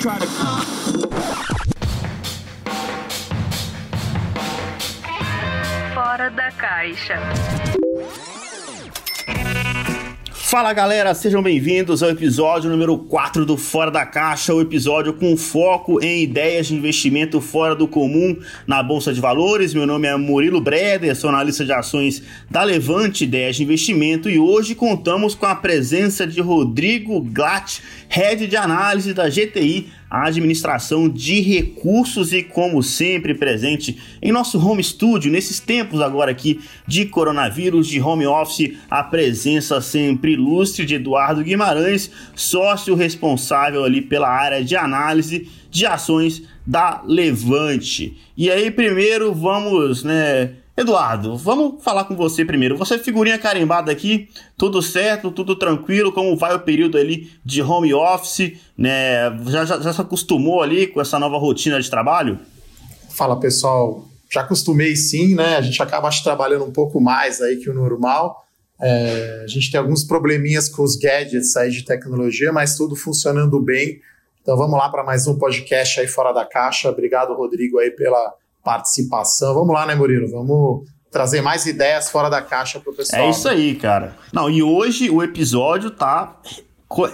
try to. Fora da caixa. Fala galera, sejam bem-vindos ao episódio número 4 do Fora da Caixa, o episódio com foco em ideias de investimento fora do comum na Bolsa de Valores. Meu nome é Murilo Breder, sou analista de ações da Levante Ideias de Investimento e hoje contamos com a presença de Rodrigo Glatt, Head de Análise da GTI, a administração de recursos e, como sempre, presente em nosso home studio, nesses tempos agora aqui de coronavírus, de home office, a presença sempre ilustre de Eduardo Guimarães, sócio responsável ali pela área de análise de ações da Levante. E aí, primeiro, vamos, né? Eduardo, vamos falar com você primeiro. Você é figurinha carimbada aqui, tudo certo, tudo tranquilo, como vai o período ali de home office, né? Já, já, já se acostumou ali com essa nova rotina de trabalho? Fala pessoal, já acostumei sim, né? A gente acaba trabalhando um pouco mais aí que o normal. É, a gente tem alguns probleminhas com os gadgets aí de tecnologia, mas tudo funcionando bem. Então vamos lá para mais um podcast aí fora da caixa. Obrigado, Rodrigo, aí pela participação. Vamos lá, né, Murilo? Vamos trazer mais ideias fora da caixa para o pessoal. É isso aí, cara. Não, e hoje o episódio tá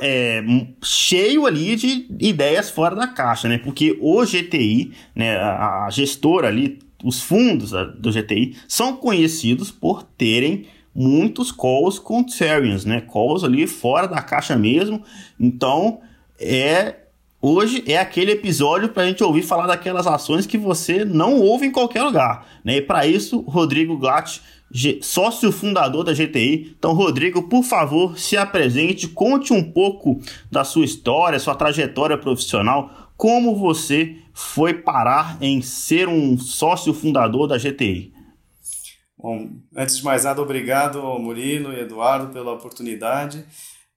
é, cheio ali de ideias fora da caixa, né? Porque o GTI, né, a, a gestora ali, os fundos do GTI são conhecidos por terem muitos calls contrarians, né? Calls ali fora da caixa mesmo. Então, é Hoje é aquele episódio para a gente ouvir falar daquelas ações que você não ouve em qualquer lugar. Né? E para isso, Rodrigo Glatt, sócio fundador da GTI. Então, Rodrigo, por favor, se apresente, conte um pouco da sua história, sua trajetória profissional, como você foi parar em ser um sócio fundador da GTI. Bom, antes de mais nada, obrigado Murilo e Eduardo pela oportunidade.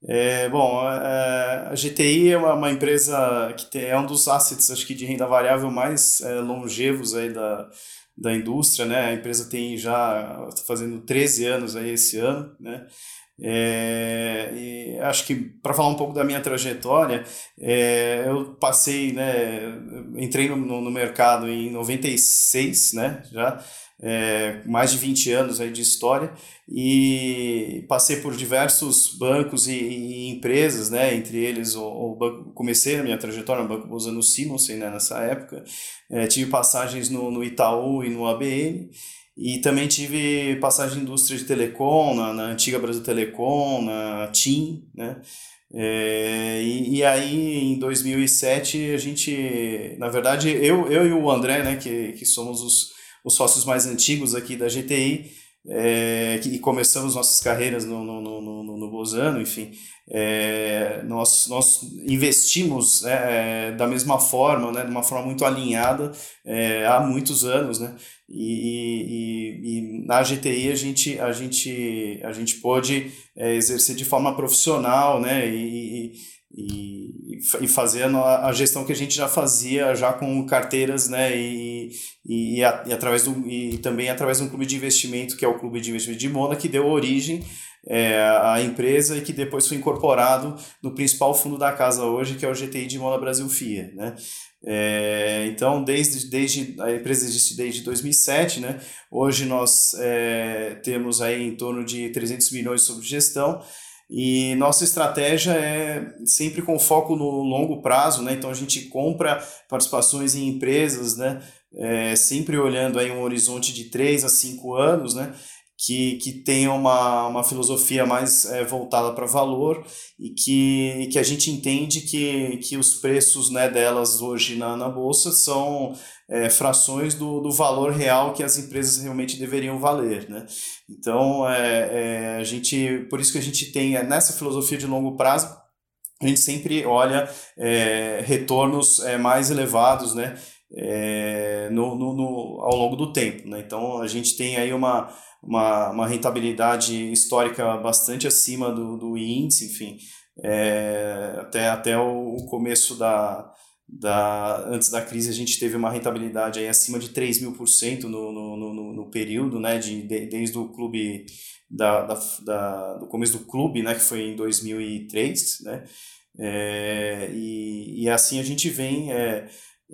É, bom, é, a GTI é uma, uma, empresa que tem, é um dos assets, acho que, de renda variável mais é, longevos aí da, da indústria, né? A empresa tem já, está fazendo 13 anos aí esse ano, né? É, acho que para falar um pouco da minha trajetória, é, eu passei, né, entrei no, no mercado em 96, né, já, é, mais de 20 anos aí de história e passei por diversos bancos e, e empresas, né, entre eles o, o, banco, comecei a minha trajetória no Banco usando o Simonsen né, nessa época, é, tive passagens no, no Itaú e no ABN e também tive passagem em indústria de telecom, na, na antiga Brasil Telecom, na TIM, né, é, e, e, aí, em 2007, a gente, na verdade, eu, eu e o André, né, que, que somos os, os sócios mais antigos aqui da GTI, é, que começamos nossas carreiras no, no, no, no, no Bozano, enfim, é, nós, nós investimos é, da mesma forma, né, de uma forma muito alinhada há muitos anos, né, e, e, e, na GTI a gente, a gente, a gente pôde exercer de forma profissional, né, e, e, e fazer a, gestão que a gente já fazia já com carteiras, né, e, e, e, a, e, através do, e também através de um clube de investimento, que é o Clube de Investimento de Mona, que deu origem é, à empresa e que depois foi incorporado no principal fundo da casa hoje, que é o GTI de Mona Brasil FIA, né. É, então, desde, desde a empresa existe desde 2007, né? Hoje nós é, temos aí em torno de 300 milhões sobre gestão, e nossa estratégia é sempre com foco no longo prazo, né? Então a gente compra participações em empresas, né? É, sempre olhando aí um horizonte de 3 a 5 anos, né? Que, que tenha uma, uma filosofia mais é, voltada para valor e que, que a gente entende que, que os preços né, delas hoje na, na Bolsa são é, frações do, do valor real que as empresas realmente deveriam valer, né? Então, é, é, a gente, por isso que a gente tem é, nessa filosofia de longo prazo, a gente sempre olha é, retornos é, mais elevados, né? É, no, no, no, ao longo do tempo, né? Então, a gente tem aí uma, uma, uma rentabilidade histórica bastante acima do, do índice, enfim, é, até, até o começo da, da, antes da crise a gente teve uma rentabilidade aí acima de 3 mil por cento no, no, no, no, período, né, de, de, desde o clube, da, da, da, do começo do clube, né, que foi em 2003, né, É, e, e assim a gente vem é,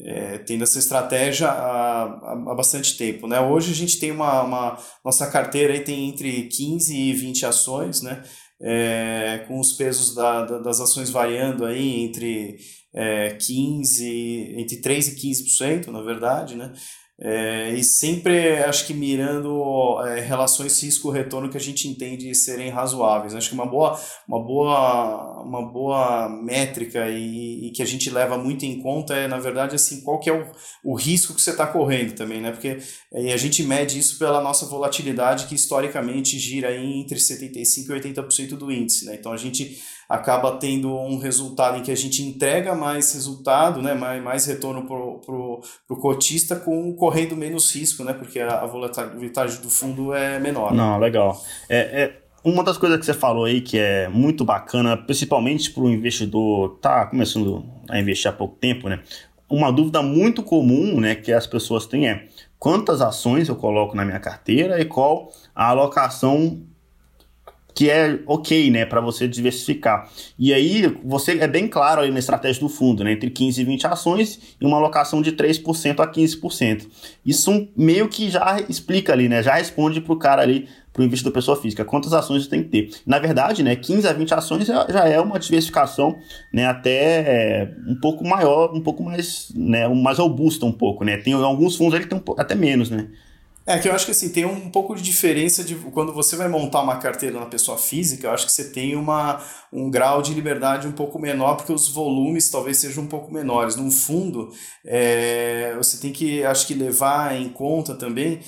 é, tendo essa estratégia há, há, bastante tempo. Né? Hoje a gente tem uma, uma Nossa carteira aí tem entre 15 e 20 ações, né? É, com os pesos da, da, das ações variando aí entre é, 15, entre 3 e 15%, na verdade, né? É, e sempre acho que mirando é, relações risco-retorno que a gente entende serem razoáveis. Acho que uma boa, uma boa, uma boa métrica e, e que a gente leva muito em conta é, na verdade, assim, qual que é o, o risco que você está correndo também, né? Porque é, a gente mede isso pela nossa volatilidade que historicamente gira entre 75% e 80% do índice, né? Então a gente acaba tendo um resultado em que a gente entrega mais resultado, né, mais, mais retorno para o cotista com correndo menos risco, né, porque a, a volatilidade do fundo é menor. Não, legal. É, é, uma das coisas que você falou aí que é muito bacana, principalmente para o investidor tá começando a investir há pouco tempo, né, uma dúvida muito comum né, que as pessoas têm é quantas ações eu coloco na minha carteira e qual a alocação que é ok, né, para você diversificar. E aí você é bem claro aí na estratégia do fundo, né, entre 15 e 20 ações e uma alocação de 3% a 15%. Isso meio que já explica ali, né, já responde para o cara ali, para o investidor pessoa física, quantas ações tem que ter. Na verdade, né, 15 a 20 ações já é uma diversificação, né, até um pouco maior, um pouco mais, né, mais robusta um pouco, né. Tem alguns fundos que tem um, até menos, né. É que eu acho que assim, tem um pouco de diferença de quando você vai montar uma carteira na pessoa física, eu acho que você tem uma, um grau de liberdade um pouco menor, porque os volumes talvez sejam um pouco menores. Num fundo, é, você tem que, acho que, levar em conta também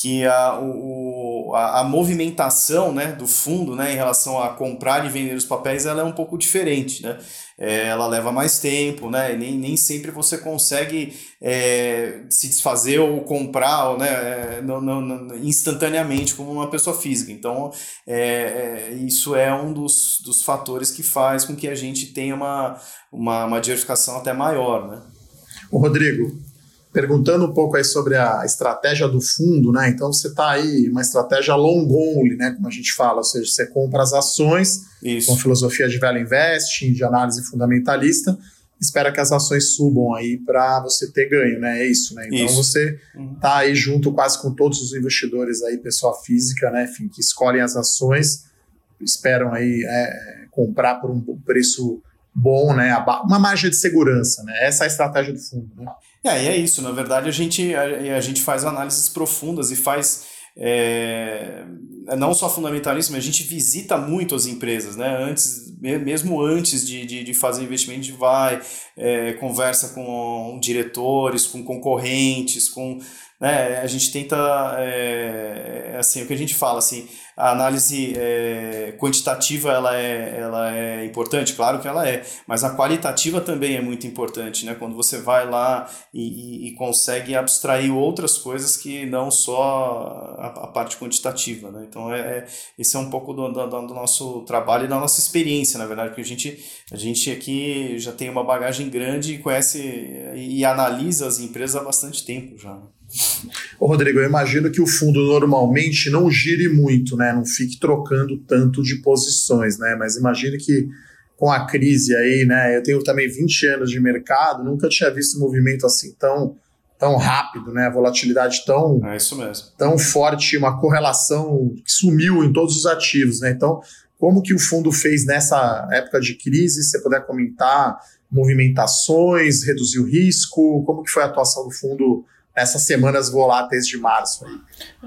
que a, o, a, a, movimentação né, do fundo né, em relação a comprar e vender os papéis ela é um pouco diferente. Né? É, ela leva mais tempo, né? nem, nem sempre você consegue é, se desfazer ou comprar né, é, no, no, no, instantaneamente como uma pessoa física. Então, é, é, isso é um dos, dos fatores que faz com que a gente tenha uma, uma, uma diversificação até maior. Né? O Rodrigo, perguntando um pouco aí sobre a estratégia do fundo, né? Então você está aí uma estratégia long only, né? Como a gente fala, ou seja, você compra as ações Isso. com filosofia de value investing, de análise fundamentalista, espera que as ações subam aí para você ter ganho, né? É isso, né? Então isso. você está aí junto quase com todos os investidores aí, pessoa física, né? Enfim, que escolhem as ações, esperam aí é, comprar por um preço bom, né? Uma margem de segurança, né? Essa é a estratégia do fundo, né? É, e é isso. Na verdade, a gente, a, a gente faz análises profundas e faz. É, não só fundamentalismo, a gente visita muito as empresas, né? Antes, mesmo antes de, de, de fazer investimento, a gente vai, é, conversa com diretores, com concorrentes, com né, a gente tenta, é, assim, o que a gente fala, assim, a análise é, quantitativa ela é, ela é importante, claro que ela é, mas a qualitativa também é muito importante, né? Quando você vai lá e, e, e consegue abstrair outras coisas que não só a, a parte quantitativa, né? Então, é, é, esse é um pouco do, do, do, nosso trabalho e da nossa experiência, na verdade, porque a gente, a gente aqui já tem uma bagagem grande e conhece e, analisa as empresas há bastante tempo já. Ô Rodrigo, eu imagino que o fundo normalmente não gire muito, né? Não fique trocando tanto de posições, né? Mas imagino que com a crise aí, né? Eu tenho também 20 anos de mercado, nunca tinha visto um movimento assim tão, tão rápido, né? A volatilidade tão, é tão forte, uma correlação que sumiu em todos os ativos, né? Então, como que o fundo fez nessa época de crise? Se você puder comentar movimentações, reduzir o risco, como que foi a atuação do fundo nessas semanas voláteis de março. Aí.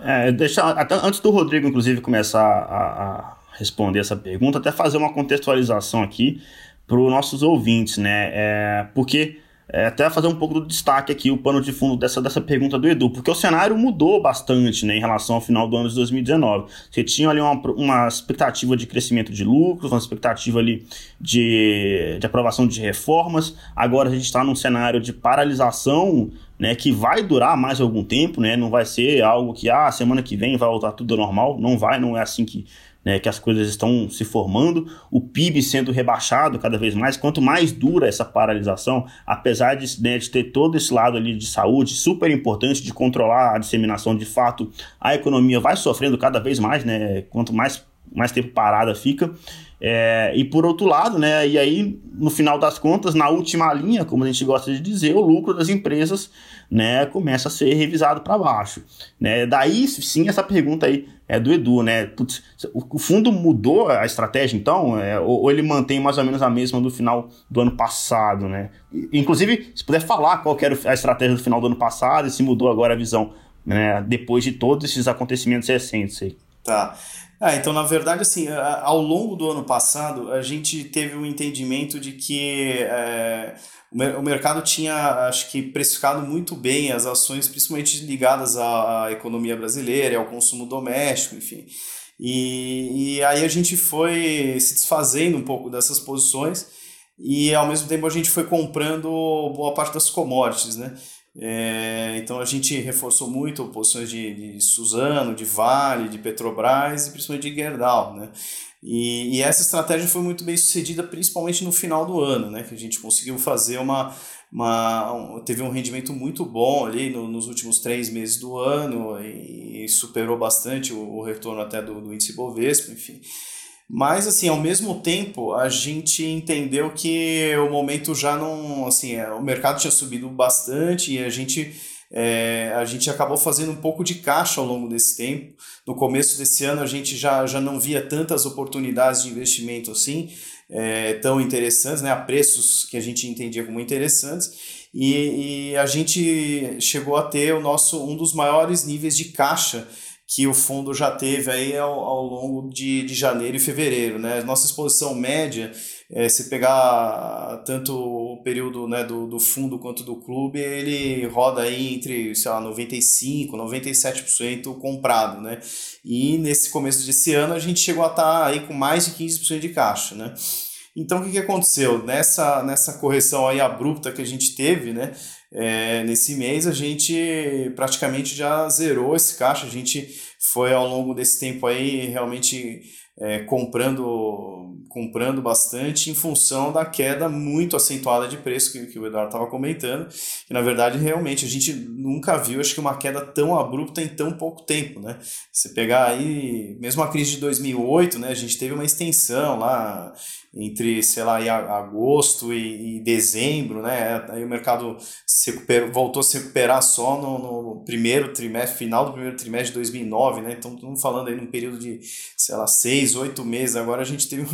É, deixa, até, antes do Rodrigo, inclusive, começar a, a responder essa pergunta, até fazer uma contextualização aqui para os nossos ouvintes, né? É, porque é, até fazer um pouco do destaque aqui, o pano de fundo dessa, dessa pergunta do Edu, porque o cenário mudou bastante né, em relação ao final do ano de 2019. Você tinha ali uma, uma expectativa de crescimento de lucros, uma expectativa ali de, de aprovação de reformas, agora a gente está num cenário de paralisação né, que vai durar mais algum tempo, né, não vai ser algo que, ah, semana que vem vai voltar tudo normal, não vai, não é assim que né, que as coisas estão se formando, o PIB sendo rebaixado cada vez mais. Quanto mais dura essa paralisação, apesar de, né, de ter todo esse lado ali de saúde super importante de controlar a disseminação de fato, a economia vai sofrendo cada vez mais, né? Quanto mais mais tempo parada fica. É, e por outro lado, né, e aí no final das contas, na última linha, como a gente gosta de dizer, o lucro das empresas né, começa a ser revisado para baixo. Né? Daí sim essa pergunta aí é do Edu, né? Putz, o fundo mudou a estratégia então, é, ou, ou, ele mantém mais ou menos a mesma do final do ano passado, né? Inclusive, se puder falar qual era a estratégia do final do ano passado e se mudou agora a visão, né, depois de todos esses acontecimentos recentes aí. Tá. Ah, então, na verdade, assim, ao longo do ano passado, a gente teve um entendimento de que é, o mercado tinha, acho que, precificado muito bem as ações, principalmente ligadas à, economia brasileira, ao consumo doméstico, enfim. E, e aí a gente foi se desfazendo um pouco dessas posições e, ao mesmo tempo, a gente foi comprando boa parte das commodities, né? É, então a gente reforçou muito posições de, de Suzano, de Vale, de Petrobras e principalmente de Gerdau, né? E, e, essa estratégia foi muito bem sucedida, principalmente no final do ano, né? Que a gente conseguiu fazer uma. uma um, teve um rendimento muito bom ali no, nos últimos três meses do ano e, e superou bastante o, o, retorno até do, do índice Bovespa, enfim. Mas, assim, ao mesmo tempo, a gente entendeu que o momento já não. Assim, é, o mercado tinha subido bastante e a gente. É, a gente acabou fazendo um pouco de caixa ao longo desse tempo. No começo desse ano, a gente já, já não via tantas oportunidades de investimento assim, é, tão interessantes, né, a preços que a gente entendia como interessantes. E, e a gente chegou a ter o nosso um dos maiores níveis de caixa que o fundo já teve aí ao, ao longo de, de janeiro e fevereiro. Né? Nossa exposição média, é, se pegar tanto o período né, do, do fundo quanto do clube, ele roda aí entre, sei lá, 95%, 97% comprado. Né? E nesse começo desse ano a gente chegou a estar tá aí com mais de 15% de caixa. Né? Então o que, que aconteceu? Nessa, nessa correção aí abrupta que a gente teve, né? É, nesse mês a gente praticamente já zerou esse caixa, a gente foi ao longo desse tempo aí realmente é, comprando, comprando bastante em função da queda muito acentuada de preço que, que o Eduardo estava comentando, que na verdade realmente a gente nunca viu acho que uma queda tão abrupta em tão pouco tempo, né? Você pegar aí, mesmo a crise de 2008, né, a gente teve uma extensão lá entre, sei lá, agosto e, e, dezembro, né? Aí o mercado se recuperou, voltou a se recuperar só no, no, primeiro trimestre, final do primeiro trimestre de 2009, né? Então, estamos falando aí num período de, sei lá, seis, oito meses. Agora a gente teve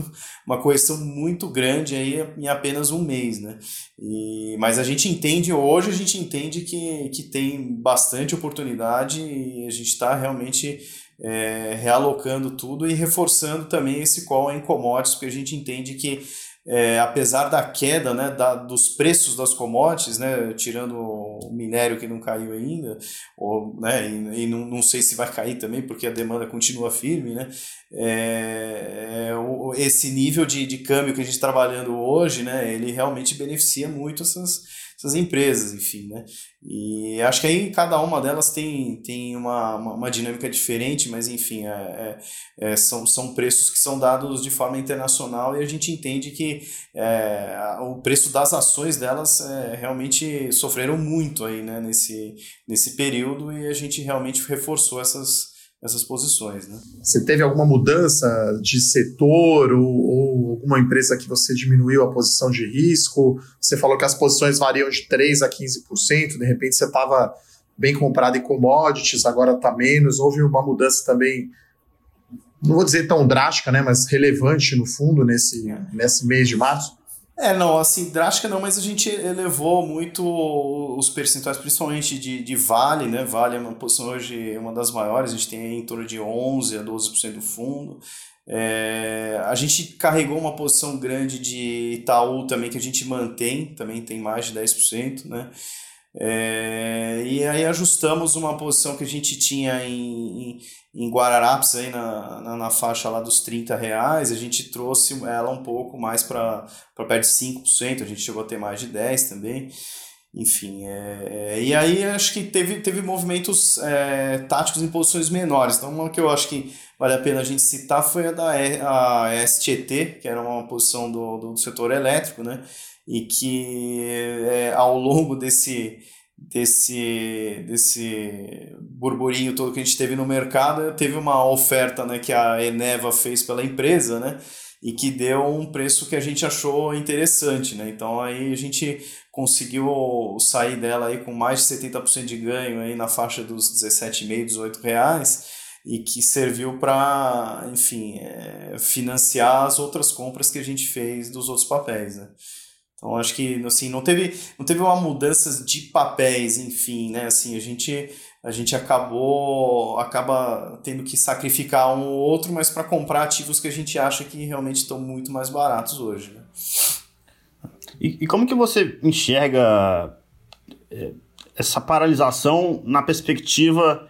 uma correção muito grande aí em apenas um mês, né? E, mas a gente entende, hoje a gente entende que, que tem bastante oportunidade e a gente está realmente é, realocando tudo e reforçando também esse call em commodities, porque a gente entende que é, apesar da queda né, da, dos preços das commodities, né, tirando o minério que não caiu ainda, ou, né, e, e não, não sei se vai cair também, porque a demanda continua firme, né, é, é, o, esse nível de, de câmbio que a gente está trabalhando hoje, né, ele realmente beneficia muito essas, essas empresas, enfim, né? E acho que aí cada uma delas tem, tem uma, uma, uma dinâmica diferente, mas enfim, é, é, é, são, são preços que são dados de forma internacional e a gente entende que é, o preço das ações delas é, realmente sofreram muito aí, né, nesse, nesse período e a gente realmente reforçou essas essas posições. Né? Você teve alguma mudança de setor ou, ou, alguma empresa que você diminuiu a posição de risco? Você falou que as posições variam de 3% a 15%, de repente você estava bem comprado em commodities, agora está menos. Houve uma mudança também, não vou dizer tão drástica, né, mas relevante no fundo nesse, nesse mês de março? É, não, assim, drástica não, mas a gente elevou muito os percentuais, principalmente de, de Vale, né? Vale é uma posição hoje uma das maiores, a gente tem em torno de 11% a 12% do fundo. É, a gente carregou uma posição grande de Itaú também, que a gente mantém, também tem mais de 10%, né? É, e aí ajustamos uma posição que a gente tinha em, em, em Guararapes, aí na, na, na, faixa lá dos 30 reais, a gente trouxe ela um pouco mais para perto de 5%, a gente chegou a ter mais de 10% também. Enfim, é, é, e aí acho que teve, teve movimentos é, táticos em posições menores. Então, uma que eu acho que vale a pena a gente citar foi a da a STT, que era uma posição do, do setor elétrico, né? E que é, ao longo desse, desse, desse burburinho todo que a gente teve no mercado, teve uma oferta né, que a Eneva fez pela empresa, né? E que deu um preço que a gente achou interessante, né? Então aí a gente conseguiu sair dela aí com mais de 70% de ganho aí na faixa dos 17,5, 18 reais e que serviu para, enfim, é, financiar as outras compras que a gente fez dos outros papéis, né? Então acho que assim não teve não teve uma mudança de papéis, enfim, né? Assim a gente a gente acabou acaba tendo que sacrificar um ou outro, mas para comprar ativos que a gente acha que realmente estão muito mais baratos hoje. Né? E, e, como que você enxerga é, essa paralisação na perspectiva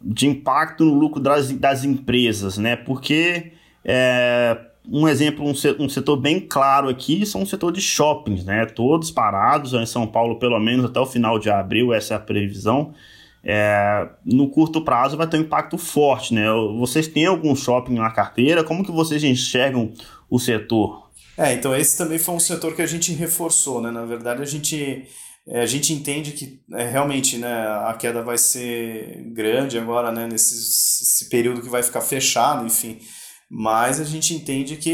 de impacto no lucro das, das empresas, né? Porque é, um exemplo, um, um setor bem claro aqui são o setor de shoppings, né? Todos parados em São Paulo, pelo menos até o final de abril, essa é a previsão. É, no curto prazo vai ter um impacto forte, né? Vocês têm algum shopping na carteira? Como que vocês enxergam o setor? É, então esse também foi um setor que a gente reforçou, né? Na verdade, a gente, é, a gente entende que é, realmente né, a queda vai ser grande agora, né? Nesse período que vai ficar fechado, enfim mas a gente entende que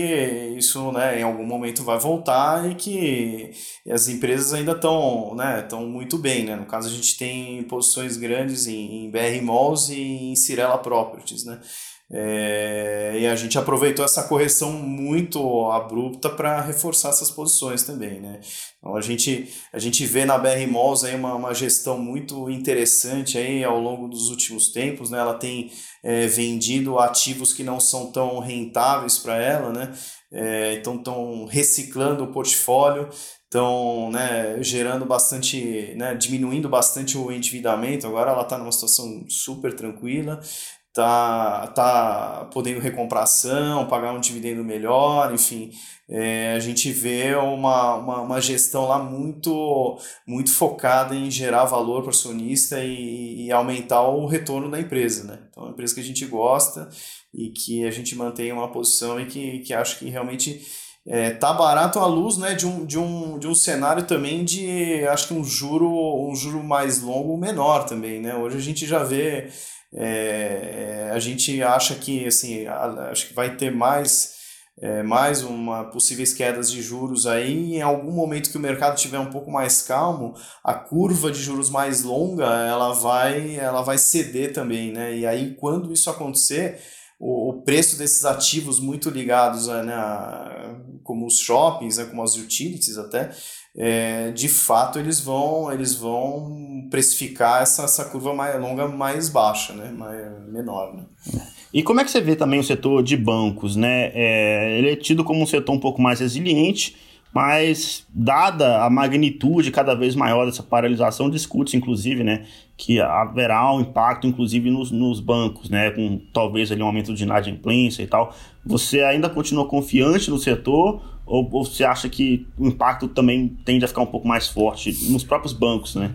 isso né, em algum momento vai voltar e que as empresas ainda estão né, muito bem. Né? No caso, a gente tem posições grandes em, em BR Malls e em Cirela Properties. Né? É, e a gente aproveitou essa correção muito abrupta para reforçar essas posições também, né? Então a gente, a gente vê na BR Malls aí uma, uma gestão muito interessante aí ao longo dos últimos tempos, né? Ela tem é, vendido ativos que não são tão rentáveis para ela, né? É, então estão reciclando o portfólio, estão né, gerando bastante, né, diminuindo bastante o endividamento. Agora ela está numa situação super tranquila tá, tá podendo recomprar ação, pagar um dividendo melhor, enfim, é, a gente vê uma, uma, uma, gestão lá muito, muito focada em gerar valor para o acionista e, e, aumentar o retorno da empresa. Né? Então, é uma empresa que a gente gosta e que a gente mantém uma posição e que, que acho que realmente é, tá barato à luz né, de, um, de, um, de um cenário também de acho que um juro, um juro mais longo menor também. Né? Hoje a gente já vê é, a gente acha que assim, acho que vai ter mais, é, mais uma possíveis quedas de juros aí. Em algum momento que o mercado tiver um pouco mais calmo, a curva de juros mais longa ela vai, ela vai ceder também, né? E aí quando isso acontecer o, o preço desses ativos muito ligados né, a, como os shoppings, né, como as utilities até, é, de fato eles vão eles vão precificar essa, essa curva mais longa mais baixa, né? Mais, menor. Né? E como é que você vê também o setor de bancos? Né? É, ele é tido como um setor um pouco mais resiliente, mas dada a magnitude cada vez maior dessa paralisação, discute inclusive né, que haverá um impacto inclusive nos, nos bancos, né, com talvez ali um aumento de inadimplência e tal. Você ainda continua confiante no setor ou, ou você acha que o impacto também tende a ficar um pouco mais forte nos próprios bancos, né?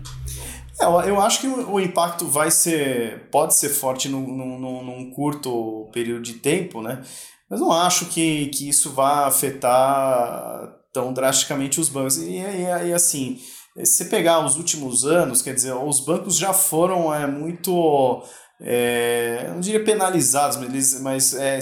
É, eu acho que o impacto vai ser, pode ser forte num, num, num curto período de tempo, né? Mas não acho que, que isso vá afetar tão drasticamente os bancos. E, e, e assim, se você pegar os últimos anos, quer dizer, os bancos já foram é, muito é, não diria penalizados, mas, mas é,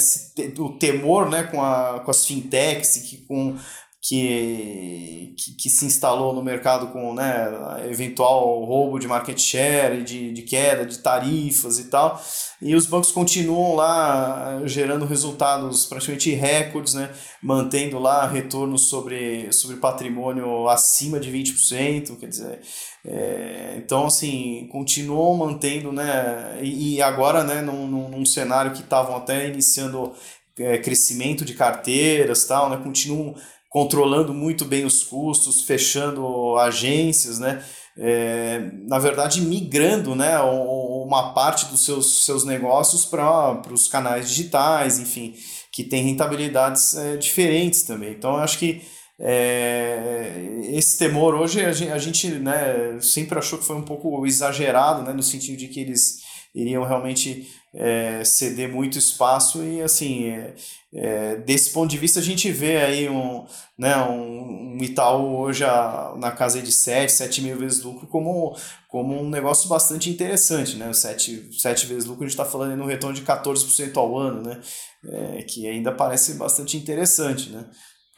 o temor né, com, a, com as fintechs, que, com, que, que, que, se instalou no mercado com né, eventual roubo de market share, de, de queda de tarifas e tal. E os bancos continuam lá gerando resultados praticamente recordes, né, mantendo lá retornos sobre, sobre patrimônio acima de 20%. Quer dizer, é, então, assim, continuam mantendo, né? E, e agora, né, num, num, num cenário que estavam até iniciando é, crescimento de carteiras tal, né? Continuam controlando muito bem os custos, fechando agências, né? É, na verdade, migrando né, uma parte dos seus, seus negócios para os canais digitais, enfim, que tem rentabilidades é, diferentes também. Então, eu acho que é, esse temor hoje a gente, a gente né, sempre achou que foi um pouco exagerado, né, no sentido de que eles iriam realmente é, ceder muito espaço e assim é, é, desse ponto de vista a gente vê aí um, né, um, um Itaú hoje a, na casa de 7, 7 mil vezes lucro como, como um negócio bastante interessante, né, 7, 7 vezes lucro a gente está falando no retorno de 14% ao ano, né, é, que ainda parece bastante interessante, né.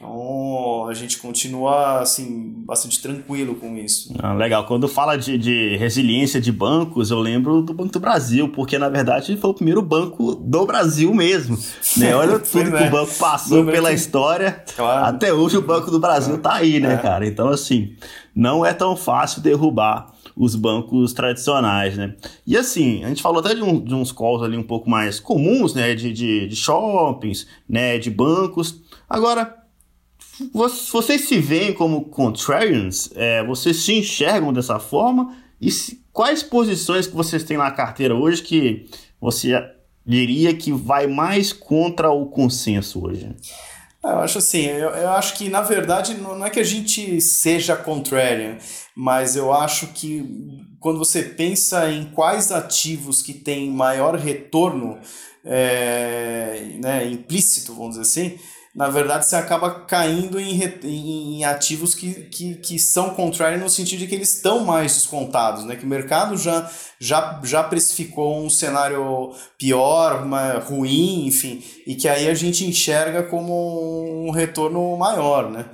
Então a gente continua assim bastante tranquilo com isso. Ah, legal. Quando fala de, de, resiliência de bancos, eu lembro do Banco do Brasil, porque na verdade foi o primeiro banco do Brasil mesmo. Né? Olha tudo que o banco passou pela história. Claro. Até hoje o Banco do Brasil está aí, né, é. cara? Então assim, não é tão fácil derrubar os bancos tradicionais, né? E assim, a gente falou até de, um, de uns calls ali um pouco mais comuns, né? De, de, de shoppings, né? De bancos. Agora, vocês se veem como contrarians? É, vocês se enxergam dessa forma? E se, quais posições que vocês têm na carteira hoje que você diria que vai mais contra o consenso hoje? Eu acho assim, eu, eu acho que na verdade não é que a gente seja contrarian, mas eu acho que quando você pensa em quais ativos que têm maior retorno é, né, implícito, vamos dizer assim, na verdade você acaba caindo em, em ativos que, que, que são contrários no sentido de que eles estão mais descontados, né? que o mercado já, já, já precificou um cenário pior, ruim, enfim, e que aí a gente enxerga como um retorno maior. Né?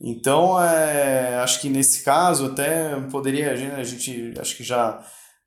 Então, é, acho que nesse caso até poderia, a gente acho que já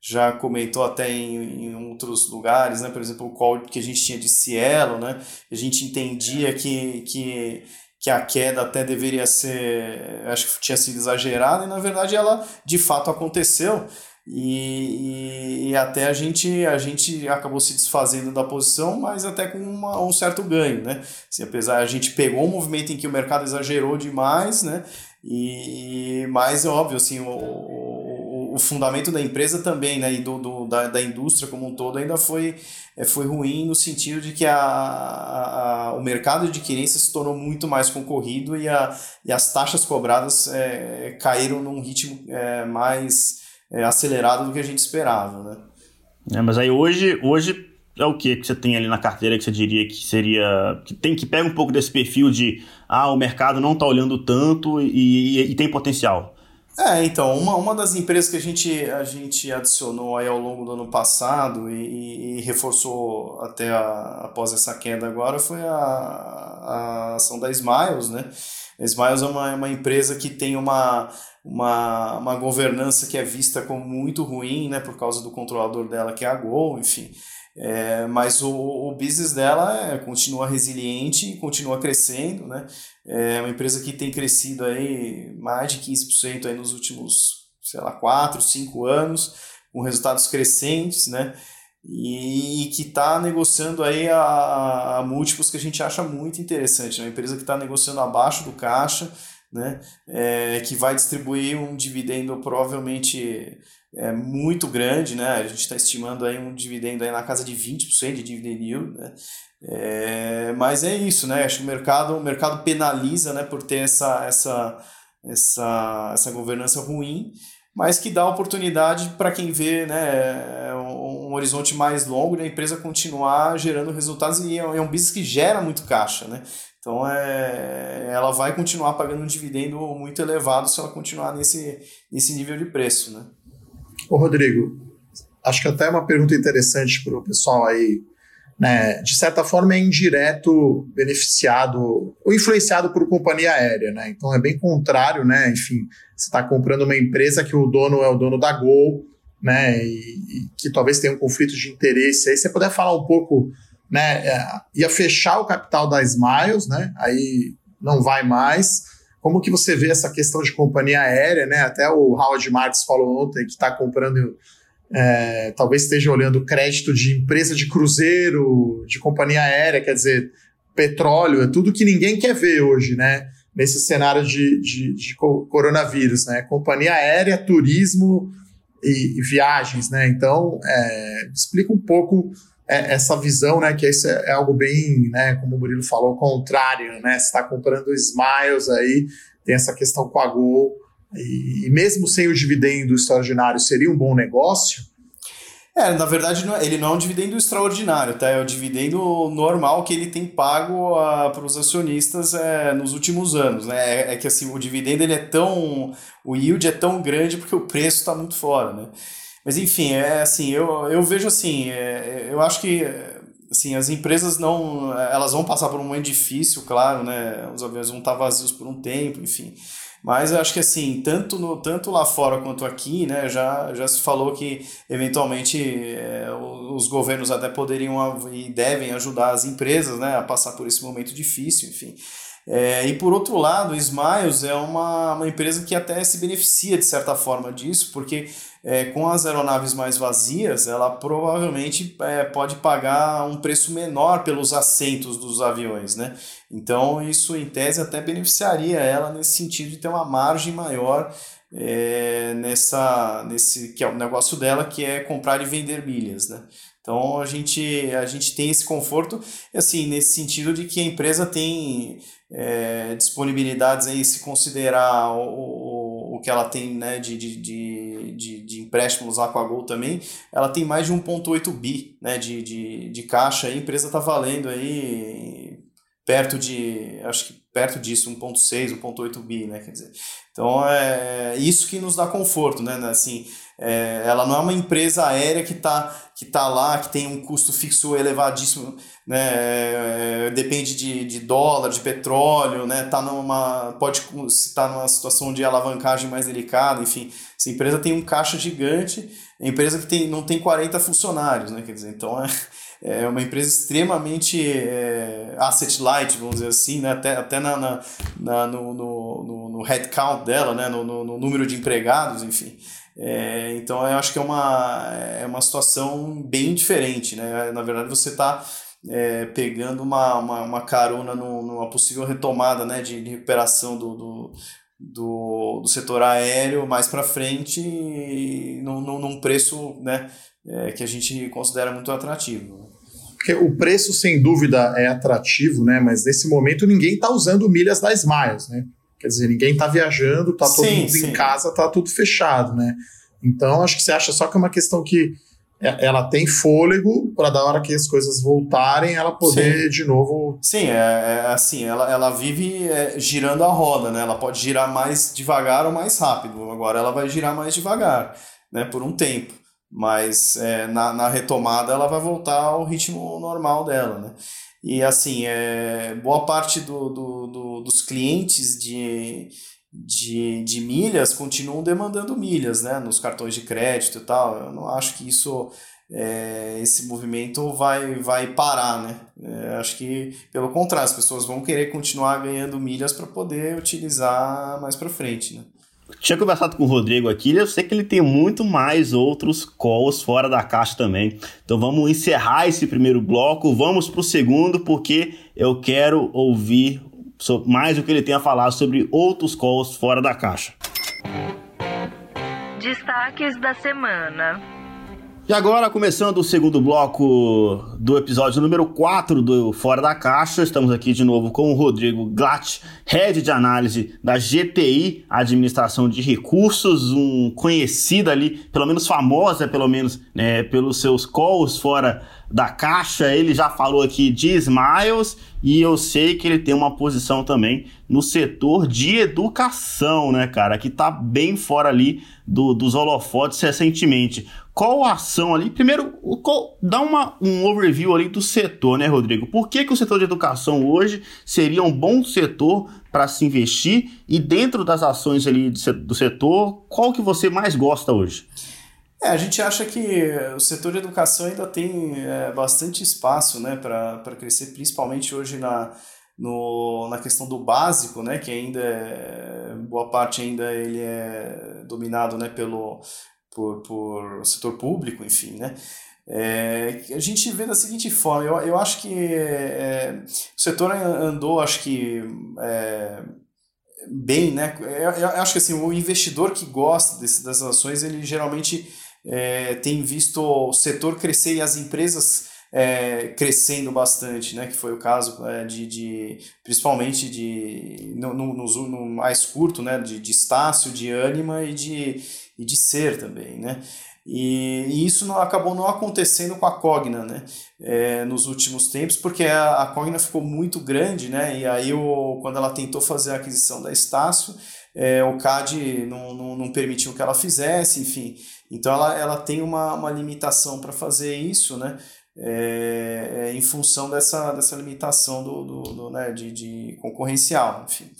já comentou até em, em outros lugares, né? Por exemplo, o call que a gente tinha de Cielo, né? A gente entendia que, que, que a queda até deveria ser, acho que tinha sido exagerada, e na verdade ela de fato aconteceu. E, e, e, até a gente, a gente acabou se desfazendo da posição, mas até com uma, um certo ganho, né? Assim, apesar, a gente pegou um movimento em que o mercado exagerou demais, né? E, mas é óbvio, assim, o, o fundamento da empresa também, né, e do, do da, da indústria como um todo ainda foi, é, foi ruim no sentido de que a, a, a, o mercado de adquirência se tornou muito mais concorrido e, a, e as taxas cobradas é, caíram num ritmo é, mais é, acelerado do que a gente esperava, né. É, mas aí hoje, hoje é o que que você tem ali na carteira que você diria que seria que tem que pega um pouco desse perfil de ah o mercado não está olhando tanto e, e, e tem potencial é, então, uma, uma das empresas que a gente, a gente adicionou aí ao longo do ano passado e, e reforçou até a, após essa queda agora foi a, a ação da Smiles, né? A Smiles é uma, uma empresa que tem uma, uma, uma governança que é vista como muito ruim, né? Por causa do controlador dela, que é a Gol, enfim. É, mas o, o business dela é, continua resiliente e continua crescendo, né? É uma empresa que tem crescido aí mais de 15% aí nos últimos, sei lá, 4, 5 anos, com resultados crescentes, né? E, que está negociando aí a, a, múltiplos que a gente acha muito interessante. É uma empresa que está negociando abaixo do caixa, né? É, que vai distribuir um dividendo provavelmente é, muito grande, né? A gente está estimando aí um dividendo aí na casa de 20% de dividend yield, né? É, mas é isso, né? Acho que o mercado, o mercado penaliza né, por ter essa, essa, essa, essa governança ruim, mas que dá oportunidade para quem vê né, um, um, horizonte mais longo da empresa continuar gerando resultados e é, é um business que gera muito caixa, né? Então é, ela vai continuar pagando um dividendo muito elevado se ela continuar nesse, nesse nível de preço, né? Ô Rodrigo, acho que até uma pergunta interessante para o pessoal aí né, de certa forma é indireto beneficiado ou influenciado por companhia aérea, né? Então é bem contrário, né? Enfim, você está comprando uma empresa que o dono é o dono da Gol, né? E, e, que talvez tenha um conflito de interesse. Aí você puder falar um pouco, né? É, ia fechar o capital da Smiles, né? Aí não vai mais. Como que você vê essa questão de companhia aérea, né? Até o Howard Marks falou ontem que está comprando é, talvez esteja olhando crédito de empresa de cruzeiro, de companhia aérea, quer dizer, petróleo, é tudo que ninguém quer ver hoje, né? Nesse cenário de, de, de coronavírus, né? Companhia aérea, turismo e, e viagens, né? Então, é, explica um pouco é, essa visão, né? Que isso é, é, algo bem, né? Como o Murilo falou, contrário, né? Você está comprando Smiles aí, tem essa questão com a Gol, e, mesmo sem o dividendo extraordinário, seria um bom negócio? É, na verdade, é, ele não é um dividendo extraordinário, tá? É o dividendo normal que ele tem pago para os acionistas é, nos últimos anos, né? É, é, que assim, o dividendo ele é tão. O yield é tão grande porque o preço está muito fora, né? Mas enfim, é assim, eu, eu vejo assim, é, eu acho que assim, as empresas não. Elas vão passar por um momento difícil, claro, né? Os aviões vão estar vazios por um tempo, enfim. Mas eu acho que assim, tanto, no, tanto lá fora quanto aqui, né, já, já se falou que eventualmente é, os governos até poderiam e devem ajudar as empresas né, a passar por esse momento difícil, enfim. É, e por outro lado, o Smiles é uma, uma empresa que até se beneficia de certa forma disso, porque é, com as aeronaves mais vazias, ela provavelmente é, pode pagar um preço menor pelos assentos dos aviões, né? Então isso em tese até beneficiaria ela nesse sentido de ter uma margem maior é, nessa nesse que é o negócio dela que é comprar e vender milhas, né? Então a gente a gente tem esse conforto assim nesse sentido de que a empresa tem é, disponibilidades aí se considerar o, o, o que ela tem né, de, de, de, de, empréstimos lá com a Gol também, ela tem mais de 1.8 bi né, de, de, de caixa, a empresa está valendo aí perto de, acho que perto disso, 1.6, 1.8 bi, né, quer dizer, então é isso que nos dá conforto, né, assim, é, ela não é uma empresa aérea que está que tá lá, que tem um custo fixo elevadíssimo, né? É, depende de, de dólar, de petróleo, né? Tá numa, pode estar numa situação de alavancagem mais delicada, enfim. Essa empresa tem um caixa gigante, é empresa que tem, não tem 40 funcionários, né? Quer dizer, então é, é uma empresa extremamente é, asset light, vamos dizer assim, né? até, até na, na, na no, no, no, no headcount dela, né? no, no, no número de empregados, enfim. É, então eu acho que é uma, é uma situação bem diferente, né? Na verdade, você está é, pegando uma, uma, uma carona no, numa possível retomada né, de, de recuperação do, do, do, do, setor aéreo mais para frente num, num preço né, é, que a gente considera muito atrativo. Porque o preço, sem dúvida, é atrativo, né? mas nesse momento ninguém está usando milhas da Smiles. Né? Quer dizer, ninguém está viajando, está todo sim, mundo sim. em casa, está tudo fechado, né? Então, acho que você acha só que é uma questão que é, ela tem fôlego para da hora que as coisas voltarem, ela poder Sim. de novo. Sim, é, é, assim, ela, ela vive é, girando a roda, né? Ela pode girar mais devagar ou mais rápido. Agora ela vai girar mais devagar, né? Por um tempo. Mas é, na, na retomada ela vai voltar ao ritmo normal dela, né? E assim, é, boa parte do, do, do, dos clientes de, de, de milhas continuam demandando milhas né, nos cartões de crédito e tal. Eu não acho que isso é, esse movimento vai, vai parar, né? É, acho que, pelo contrário, as pessoas vão querer continuar ganhando milhas para poder utilizar mais para frente, né? Tinha conversado com o Rodrigo aqui, eu sei que ele tem muito mais outros calls fora da caixa também. Então vamos encerrar esse primeiro bloco, vamos para o segundo, porque eu quero ouvir mais o que ele tem a falar sobre outros calls fora da caixa. Destaques da semana. E agora, começando o segundo bloco do episódio número 4 do Fora da Caixa, estamos aqui de novo com o Rodrigo Glatt, head de análise da GTI, Administração de Recursos, um conhecido ali, pelo menos famosa, pelo menos, né, pelos seus calls fora da caixa. Ele já falou aqui de Smiles e eu sei que ele tem uma posição também no setor de educação, né, cara, que tá bem fora ali do, dos holofotes recentemente qual a ação ali? Primeiro, qual, dá uma, um overview ali do setor, né, Rodrigo? Por que, que o setor de educação hoje seria um bom setor para se investir? E dentro das ações ali do setor, qual que você mais gosta hoje? É, a gente acha que o setor de educação ainda tem é, bastante espaço né, para crescer, principalmente hoje na, no, na questão do básico, né, que ainda é, boa parte ainda ele é dominado né, pelo, por, por setor público, enfim, né? É, a gente vê da seguinte forma, eu, eu acho que é, o setor andou, acho que é, bem, né? Eu, eu, acho que assim, o investidor que gosta desse, dessas ações, ele geralmente é, tem visto o setor crescer e as empresas é, crescendo bastante, né? Que foi o caso é, de, de principalmente de no, no, no, no mais curto, né? De, de Estácio, de Anima e de e de ser também, né? E, e isso não, acabou não acontecendo com a Cogna, né? É, nos últimos tempos, porque a, a Cogna ficou muito grande, né? E aí, o, quando ela tentou fazer a aquisição da Estácio, é, o CAD não, não, não permitiu que ela fizesse, enfim. Então, ela, ela tem uma, uma limitação para fazer isso, né? É, é, em função dessa, dessa limitação do, do, do né, de, de concorrencial, enfim.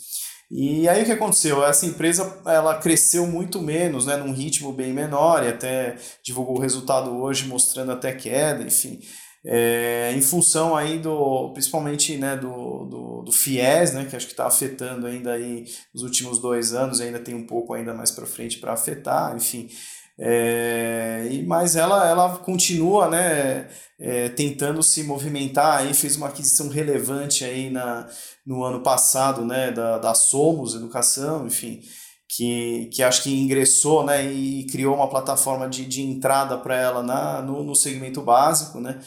E aí o que aconteceu? Essa empresa ela cresceu muito menos, né, num ritmo bem menor, e até divulgou o resultado hoje mostrando até queda, enfim. É, em função aí do, principalmente né, do, do, do FIES, né, que acho que está afetando ainda aí nos últimos dois anos, ainda tem um pouco ainda mais para frente para afetar, enfim. É, e, mas ela, ela continua né, é, tentando se movimentar, aí fez uma aquisição relevante aí na, no ano passado né, da, da Somos Educação, enfim, que, que acho que ingressou né, e criou uma plataforma de, de entrada para ela na, no, no segmento básico, né?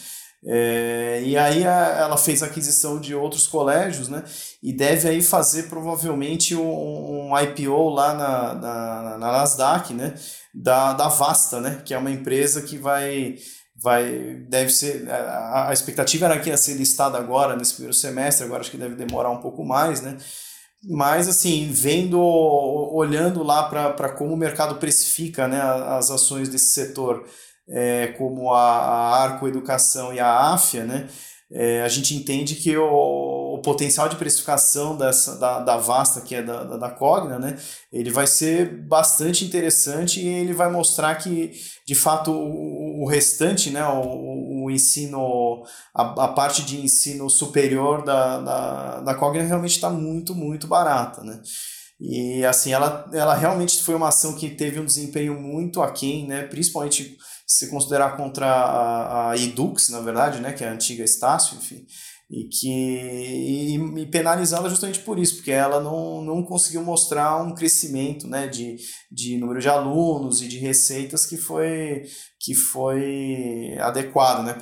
É, e aí a, ela fez aquisição de outros colégios, né? E deve aí fazer provavelmente um, um IPO lá na, na, na Nasdaq, né? Da, da Vasta, né? Que é uma empresa que vai vai deve ser a, a expectativa era que ia ser listada agora nesse primeiro semestre agora acho que deve demorar um pouco mais né mas assim vendo olhando lá para como o mercado precifica né as ações desse setor é, como a, a Arco Educação e a AFIA, né, é, a gente entende que o, o, potencial de precificação dessa, da, da Vasta, que é da, da, da, Cogna, né, ele vai ser bastante interessante e ele vai mostrar que, de fato, o, o restante, né, o, o ensino, a, a parte de ensino superior da, da, da Cogna realmente está muito, muito barata. Né? E assim, ela, ela realmente foi uma ação que teve um desempenho muito aquém, né, principalmente se considerar contra a, a Edux, na verdade, né, que é a antiga Estácio, enfim, e que e, e penalizá-la justamente por isso, porque ela não, não conseguiu mostrar um crescimento né, de, de número de alunos e de receitas que foi, que foi adequado né,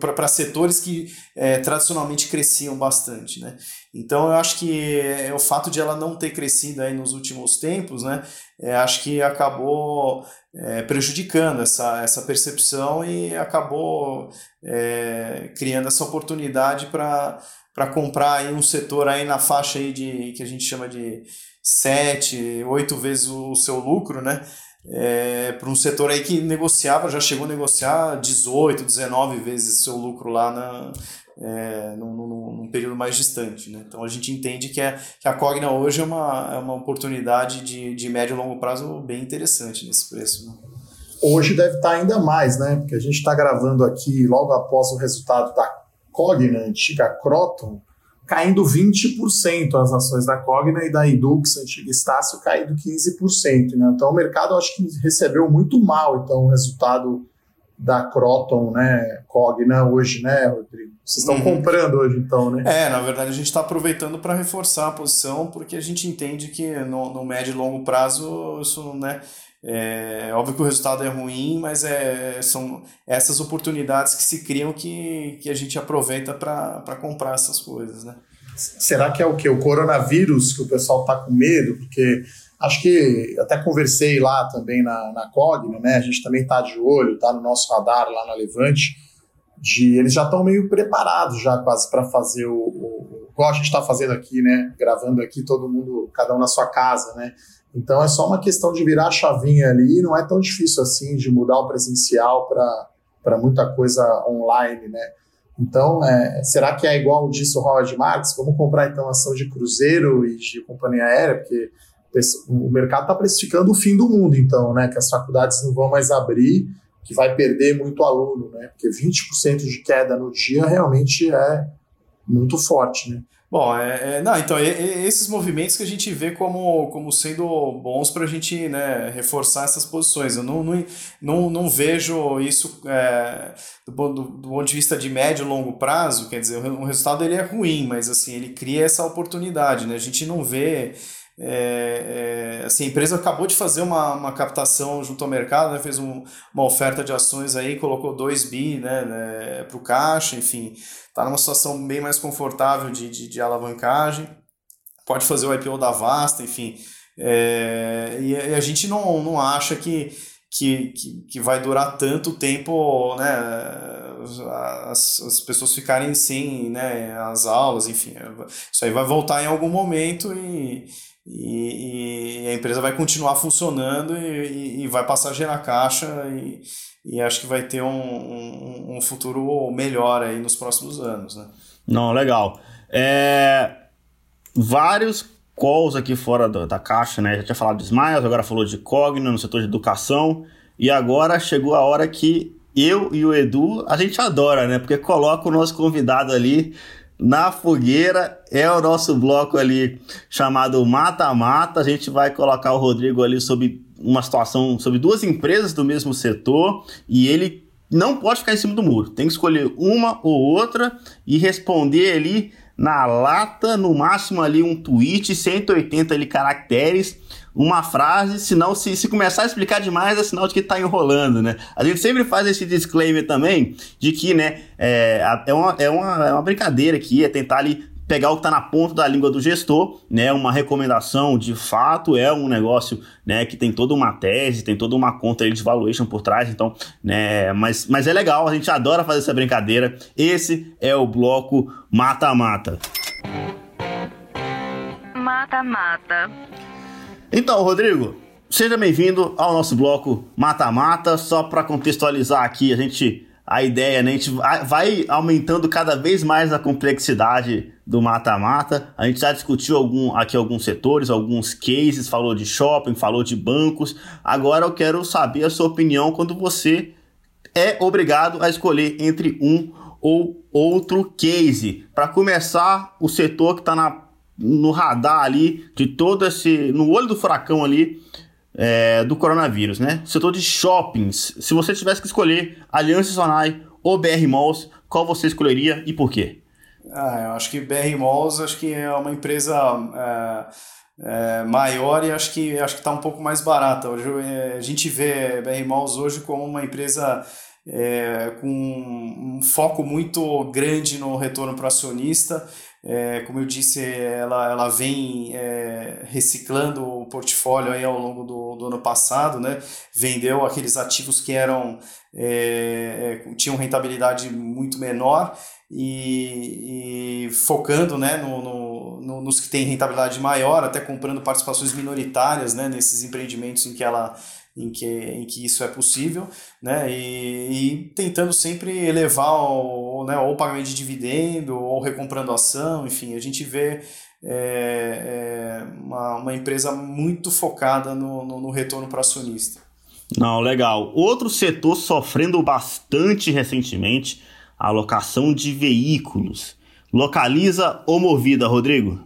para setores que é, tradicionalmente cresciam bastante. Né? Então eu acho que é, o fato de ela não ter crescido aí nos últimos tempos, né, é, acho que acabou é, prejudicando essa, essa percepção e acabou é, criando essa oportunidade para comprar aí um setor aí na faixa aí de que a gente chama de 7, 8 vezes o seu lucro, né? É, para um setor aí que negociava, já chegou a negociar 18, 19 vezes seu lucro lá na, é, num, num, num, período mais distante. Né? Então a gente entende que, é, que a Cogna hoje é uma, é uma oportunidade de, de médio e longo prazo bem interessante nesse preço. Né? Hoje deve estar ainda mais, né? Porque a gente está gravando aqui logo após o resultado da Cogna, antiga Croton, caindo 20% as ações da Cogna e da Edux, antiga Estácio, caindo 15%. Né? Então o mercado acho que recebeu muito mal então, o resultado da Croton, né, Cogna hoje, né, Rodrigo? Vocês estão uhum. comprando hoje, então, né? É, na verdade a gente está aproveitando para reforçar a posição, porque a gente entende que no, no médio e longo prazo isso, né, é óbvio que o resultado é ruim, mas é, são essas oportunidades que se criam que, que a gente aproveita para comprar essas coisas, né? Será que é o que? O coronavírus que o pessoal está com medo? Porque Acho que até conversei lá também na, na Cogna, né? A gente também está de olho, está no nosso radar lá na Levante, de eles já estão meio preparados já quase para fazer o, o, igual a gente está fazendo aqui, né? Gravando aqui todo mundo, cada um na sua casa, né? Então é só uma questão de virar a chavinha ali, não é tão difícil assim de mudar o presencial para muita coisa online, né? Então, é, será que é igual disse o Howard Marks? Vamos comprar então ação de cruzeiro e de companhia aérea, porque o mercado está precificando o fim do mundo, então, né? Que as faculdades não vão mais abrir, que vai perder muito aluno, né? Porque 20% de queda no dia realmente é muito forte, né? Bom, é, é, não, então, esses movimentos que a gente vê como, como sendo bons para a gente né, reforçar essas posições. Eu não, não, não, não vejo isso é, do, do, do, ponto de vista de médio e longo prazo, quer dizer, o resultado ele é ruim, mas assim, ele cria essa oportunidade. Né? A gente não vê é, é, assim, a empresa acabou de fazer uma, uma captação junto ao mercado, né, fez um, uma oferta de ações aí, colocou 2 bi né, né, para o caixa, enfim, está numa situação bem mais confortável de, de, de, alavancagem, pode fazer o IPO da Vasta, enfim. É, e, a gente não, não acha que, que, que, que vai durar tanto tempo, né, as, as pessoas ficarem sem, né, as aulas, enfim, isso aí vai voltar em algum momento e, e, e a empresa vai continuar funcionando e, e, vai passar a gerar caixa e, e acho que vai ter um, um, um futuro melhor aí nos próximos anos, né. Não, legal. É, vários calls aqui fora da, da, caixa, né? Já tinha falado de Smiles, agora falou de Cogna no setor de educação. E agora chegou a hora que eu e o Edu, a gente adora, né? Porque coloca o nosso convidado ali na fogueira. É o nosso bloco ali chamado Mata-Mata. A gente vai colocar o Rodrigo ali sobre uma situação, sobre duas empresas do mesmo setor. E ele não pode ficar em cima do muro. Tem que escolher uma ou outra e responder ali na lata, no máximo ali um tweet, 180 ali caracteres, uma frase, senão se, se começar a explicar demais é sinal de que está enrolando, né? A gente sempre faz esse disclaimer também de que, né, é, é, uma, é, uma, é uma brincadeira aqui, é tentar ali pegar o que está na ponta da língua do gestor, né? Uma recomendação de fato é um negócio, né? Que tem toda uma tese, tem toda uma conta de valuation por trás, então, né? Mas, mas é legal, a gente adora fazer essa brincadeira. Esse é o bloco mata-mata. Mata-mata. Então, Rodrigo, seja bem-vindo ao nosso bloco mata-mata. Só para contextualizar aqui, a gente a ideia, né? A gente vai aumentando cada vez mais a complexidade do mata-mata. A gente já discutiu algum, aqui alguns setores, alguns cases, falou de shopping, falou de bancos. Agora eu quero saber a sua opinião quando você é obrigado a escolher entre um ou outro case. Para começar, o setor que está no radar ali, de todo esse. no olho do furacão ali, é, do coronavírus, né? Setor de shoppings. Se você tivesse que escolher Aliança Sonai ou BR Malls, qual você escolheria e por quê? Ah, eu acho que BR Malls acho que é uma empresa é, é, maior e acho que acho que está um pouco mais barata. Hoje é, a gente vê BR Malls hoje como uma empresa é, com um foco muito grande no retorno para acionista. É, como eu disse, ela, ela vem é, reciclando o portfólio aí ao longo do, do ano passado, né? vendeu aqueles ativos que eram é, é tinham rentabilidade muito menor e, e focando né, no, no, no, nos que têm rentabilidade maior, até comprando participações minoritárias né, nesses empreendimentos em que ela em que, em que isso é possível, né? E, e tentando sempre elevar o, né, ou o pagamento de dividendo, ou recomprando ação, enfim, a gente vê é, é uma, uma empresa muito focada no, no, no retorno para acionista. Não, legal. Outro setor sofrendo bastante recentemente, a locação de veículos. Localiza ou movida, Rodrigo?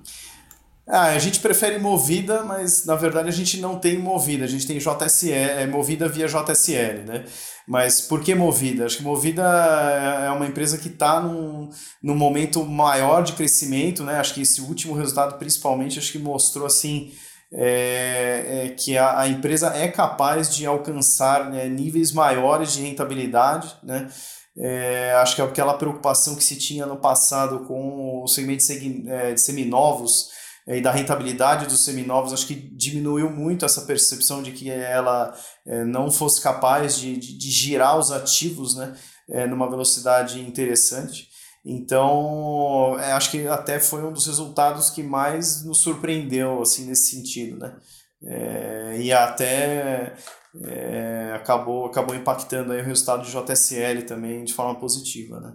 Ah, a gente prefere movida, mas na verdade a gente não tem movida, a gente tem JSL, é movida via JSL, né? Mas por que movida? Acho que movida é uma empresa que está num, num momento maior de crescimento, né? Acho que esse último resultado, principalmente, acho que mostrou assim. É, é, que a, a empresa é capaz de alcançar né, níveis maiores de rentabilidade, né? É, acho que é aquela preocupação que se tinha no passado com o segmento é, de seminovos, e da rentabilidade dos seminovos, acho que diminuiu muito essa percepção de que ela é, não fosse capaz de, de, de, girar os ativos né, é, numa velocidade interessante. Então, acho que até foi um dos resultados que mais nos surpreendeu assim nesse sentido, né? É, e até é, acabou, acabou impactando aí o resultado de JSL também de forma positiva, né?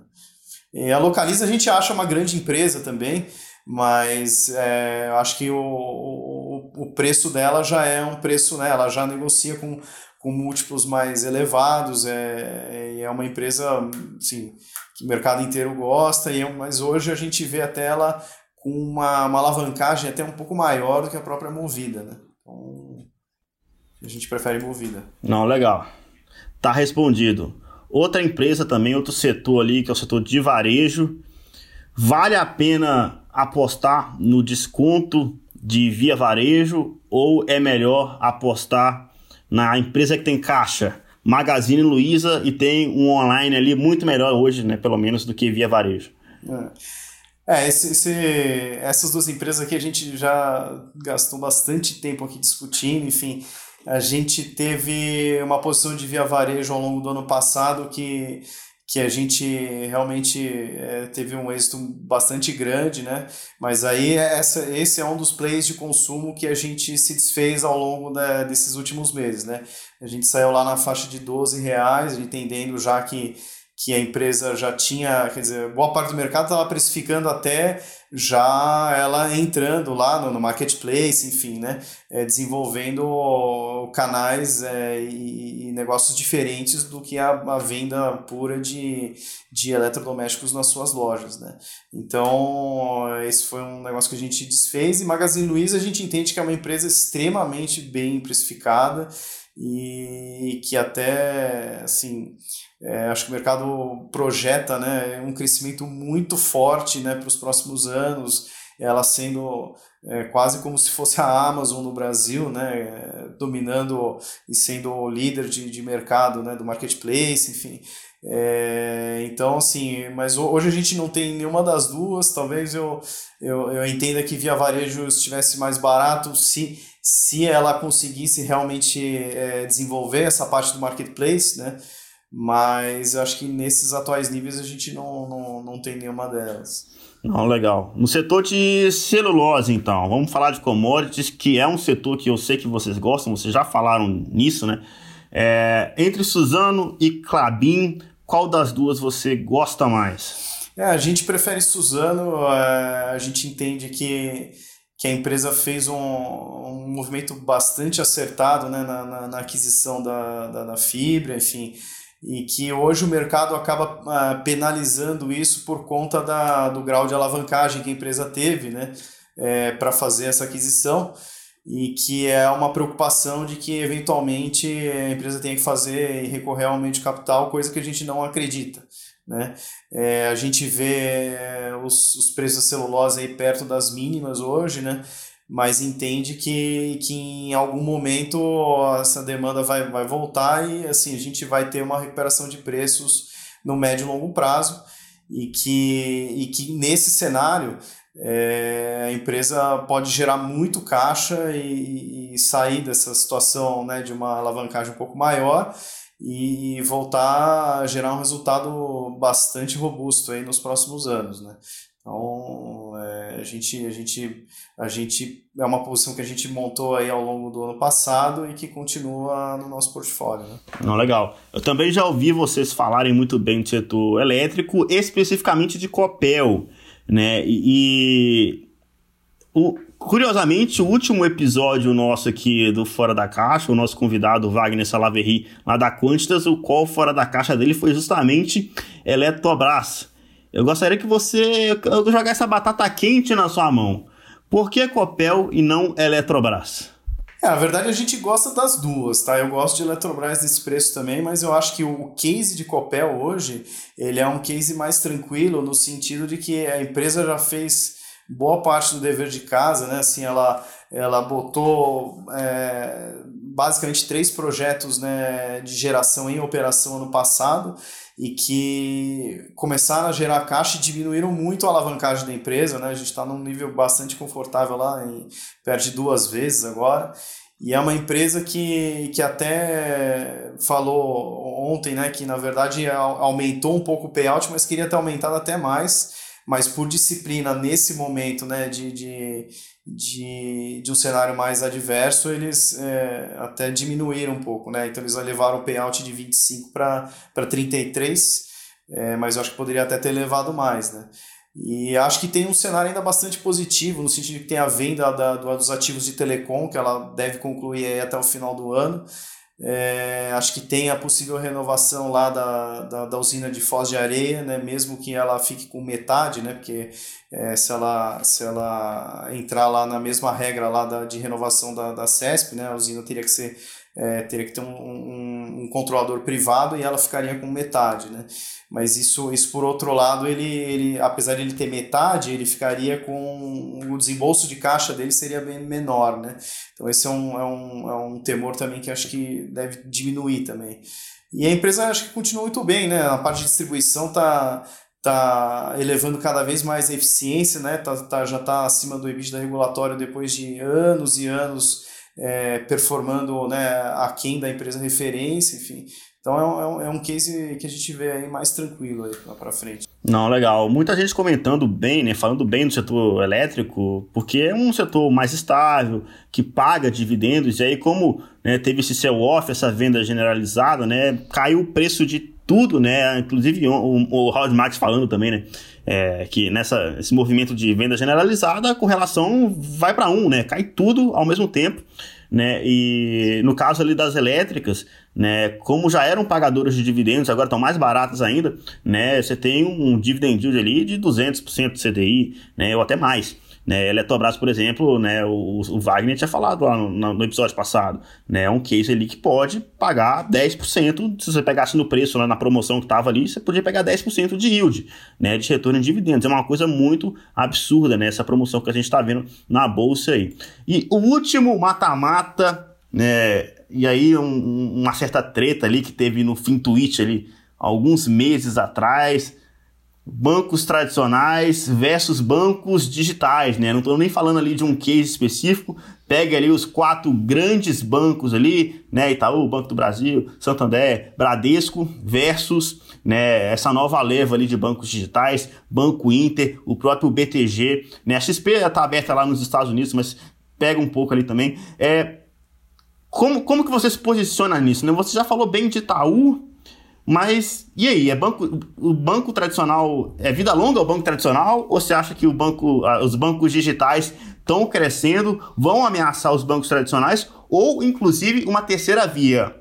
E a Localiza a gente acha uma grande empresa também, mas é, eu acho que o, o, o preço dela já é um preço, né? Ela já negocia com, com múltiplos mais elevados, é, é, uma empresa assim, que o mercado inteiro gosta, e, é mas hoje a gente vê até ela com uma, uma alavancagem até um pouco maior do que a própria Movida, né? Então, a gente prefere Movida. Não, legal. Tá respondido. Outra empresa também, outro setor ali, que é o setor de varejo. Vale a pena apostar no desconto de via varejo ou é melhor apostar na empresa que tem caixa? Magazine Luiza e tem um online ali muito melhor hoje, né, pelo menos, do que via varejo. É, é esse, esse, essas duas empresas aqui a gente já gastou bastante tempo aqui discutindo, enfim. a gente teve uma posição de via varejo ao longo do ano passado que que a gente realmente é, teve um êxito bastante grande, né? Mas aí essa, esse é um dos plays de consumo que a gente se desfez ao longo da, desses últimos meses, né? A gente saiu lá na faixa de 12 reais, entendendo já que que a empresa já tinha, quer dizer, boa parte do mercado estava precificando até já ela entrando lá no, no marketplace, enfim, né, é, desenvolvendo canais é, e, e, negócios diferentes do que a, a, venda pura de, de eletrodomésticos nas suas lojas, né. Então, esse foi um negócio que a gente desfez e Magazine Luiza a gente entende que é uma empresa extremamente bem precificada e que até, assim, é, acho que o mercado projeta né, um crescimento muito forte né, para os próximos anos, ela sendo é, quase como se fosse a Amazon no Brasil, né, dominando e sendo líder de, de mercado né, do marketplace, enfim. É, então, assim, mas hoje a gente não tem nenhuma das duas. Talvez eu, eu, eu entenda que via varejo estivesse mais barato se, se ela conseguisse realmente é, desenvolver essa parte do marketplace, né? Mas eu acho que nesses atuais níveis a gente não, não, não tem nenhuma delas. Não, legal. No setor de celulose, então, vamos falar de commodities, que é um setor que eu sei que vocês gostam, vocês já falaram nisso, né? É, entre Suzano e Clabin, qual das duas você gosta mais? É, a gente prefere Suzano, é, a gente entende que, que a empresa fez um, um movimento bastante acertado né, na, na, na aquisição da, da, da fibra, enfim e que hoje o mercado acaba uh, penalizando isso por conta da, do grau de alavancagem que a empresa teve né, é, para fazer essa aquisição e que é uma preocupação de que eventualmente a empresa tenha que fazer e recorrer ao aumento de capital, coisa que a gente não acredita. Né? É, a gente vê os, os preços da celulose aí perto das mínimas hoje, né? Mas entende que, que em algum momento essa demanda vai, vai voltar e assim a gente vai ter uma recuperação de preços no médio e longo prazo e que, e que nesse cenário é, a empresa pode gerar muito caixa e, e, sair dessa situação né, de uma alavancagem um pouco maior e voltar a gerar um resultado bastante robusto aí nos próximos anos. Né? Então, a, gente, a, gente, a gente é uma posição que a gente montou aí ao longo do ano passado e que continua no nosso portfólio. Né? Não, legal. Eu também já ouvi vocês falarem muito bem do setor elétrico, especificamente de Copel. Né? E, o, curiosamente, o último episódio nosso aqui do Fora da Caixa, o nosso convidado Wagner Salaverry, lá da Quantitas, o qual fora da caixa dele foi justamente Eletrobras. Eu gostaria que você jogasse essa batata quente na sua mão. Por que Copel e não Eletrobras? É, na verdade a gente gosta das duas, tá? Eu gosto de Eletrobras desse preço também, mas eu acho que o case de Copel hoje, ele é um case mais tranquilo no sentido de que a empresa já fez boa parte do dever de casa, né? Assim, ela, ela botou é, basicamente três projetos né, de geração em operação ano passado e que começaram a gerar caixa e diminuíram muito a alavancagem da empresa, né? A gente está num nível bastante confortável lá, em, perto de duas vezes agora. E é uma empresa que, que até falou ontem, né, que na verdade aumentou um pouco o payout, mas queria ter aumentado até mais, mas por disciplina nesse momento, né, de, de de, de um cenário mais adverso, eles é, até diminuíram um pouco, né? Então eles levaram o payout de 25 para 33, é, mas eu acho que poderia até ter levado mais, né? E acho que tem um cenário ainda bastante positivo, no sentido que tem a venda da, dos ativos de telecom, que ela deve concluir até o final do ano. É, acho que tem a possível renovação lá da, da, da, usina de Foz de Areia, né, mesmo que ela fique com metade, né, porque é, se, ela, se ela entrar lá na mesma regra lá da, de renovação da, da CESP, né, a usina teria que ser é, teria que ter um, um, um, controlador privado e ela ficaria com metade, né? Mas isso, isso por outro lado, ele, ele, apesar de ele ter metade, ele ficaria com o desembolso de caixa dele seria bem menor, né? Então esse é um, é um, é um temor também que acho que deve diminuir também. E a empresa acho que continua muito bem, né? A parte de distribuição tá tá elevando cada vez mais a eficiência, né? Tá, tá, já está acima do EBITDA regulatório depois de anos e anos é, performando né, aquém da empresa referência, enfim. Então é um, é um é case que a gente vê aí mais tranquilo aí para frente. Não, legal. Muita gente comentando bem, né, falando bem do setor elétrico, porque é um setor mais estável, que paga dividendos, e aí como né, teve esse sell-off, essa venda generalizada, né, caiu o preço de tudo, né, inclusive o, o Howard Marks falando também, né, é, que nessa esse movimento de venda generalizada, a correlação vai para um, né, cai tudo ao mesmo tempo, né? E no caso ali das elétricas, né, como já eram pagadoras de dividendos, agora estão mais baratas ainda, né? Você tem um dividend yield ali de 200% do CDI, né, ou até mais. Né, Eletrobras, por exemplo, né, o, o Wagner tinha falado lá no, no, episódio passado, né, é um case ali que pode pagar 10%, se você pegasse no preço, lá na promoção que estava ali, você podia pegar 10% de yield, né, de retorno em dividendos. É uma coisa muito absurda, né, essa promoção que a gente está vendo na bolsa aí. E o último mata-mata, né, e aí um, uma certa treta ali que teve no fim tweet ali, alguns meses atrás, bancos tradicionais versus bancos digitais, né? Não estou nem falando ali de um case específico. Pega ali os quatro grandes bancos ali, né? Itaú, Banco do Brasil, Santander, Bradesco versus né, essa nova leva ali de bancos digitais, Banco Inter, o próprio BTG, né? A XP está aberta lá nos Estados Unidos, mas pega um pouco ali também. É, como, como que você se posiciona nisso? Né? Você já falou bem de Itaú, mas e aí, é banco, o banco tradicional é vida longa o banco tradicional ou você acha que o banco, os bancos digitais estão crescendo, vão ameaçar os bancos tradicionais ou inclusive uma terceira via?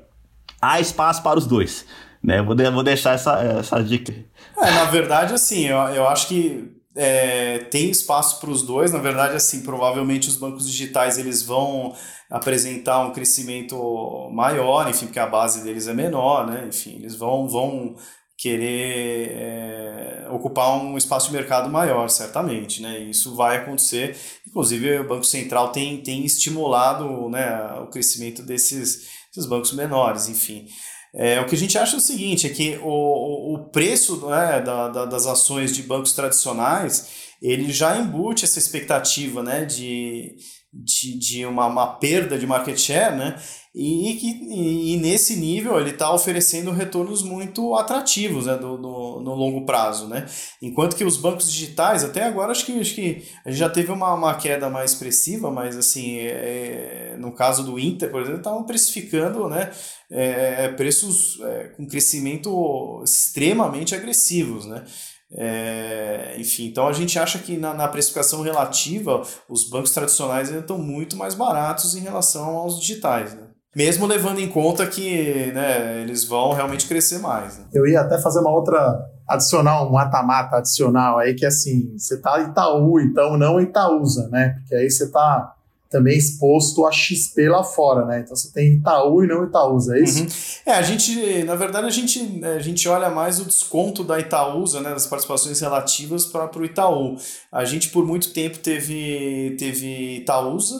Há espaço para os dois. Né? Vou, de, vou deixar essa, essa dica. É, na verdade, assim, eu, eu acho que é, tem espaço para os dois. Na verdade, assim, provavelmente os bancos digitais eles vão apresentar um crescimento maior, enfim, porque a base deles é menor, né? Enfim, eles vão, vão querer é, ocupar um espaço de mercado maior, certamente, né? Isso vai acontecer. Inclusive, o Banco Central tem, tem estimulado né, o crescimento desses, desses bancos menores, enfim. É, o que a gente acha é o seguinte, é que o, o preço né, da, da, das ações de bancos tradicionais, ele já embute essa expectativa né, de, de, de uma, uma perda de market share, né? E, que, e, e nesse nível ele está oferecendo retornos muito atrativos né, do, do, no longo prazo. Né? Enquanto que os bancos digitais, até agora, acho que, acho que já teve uma, uma queda mais expressiva, mas assim, é, no caso do Inter, por exemplo, estavam precificando né, é, preços é, com crescimento extremamente agressivos. Né? É, enfim, então a gente acha que na, na, precificação relativa os bancos tradicionais ainda estão muito mais baratos em relação aos digitais. Né? Mesmo levando em conta que né, eles vão realmente crescer mais. Né? Eu ia até fazer uma outra, adicionar um mata-mata adicional aí, que é assim, você tá Itaú, então não Itaúsa, né? Porque aí você tá também exposto a XP lá fora, né? Então você tem Itaú e não Itaúsa, é isso? Uhum. É, a gente, na verdade, a gente, a gente olha mais o desconto da Itaúsa, né, das participações relativas para o Itaú. A gente, por muito tempo, teve, teve Itaúsa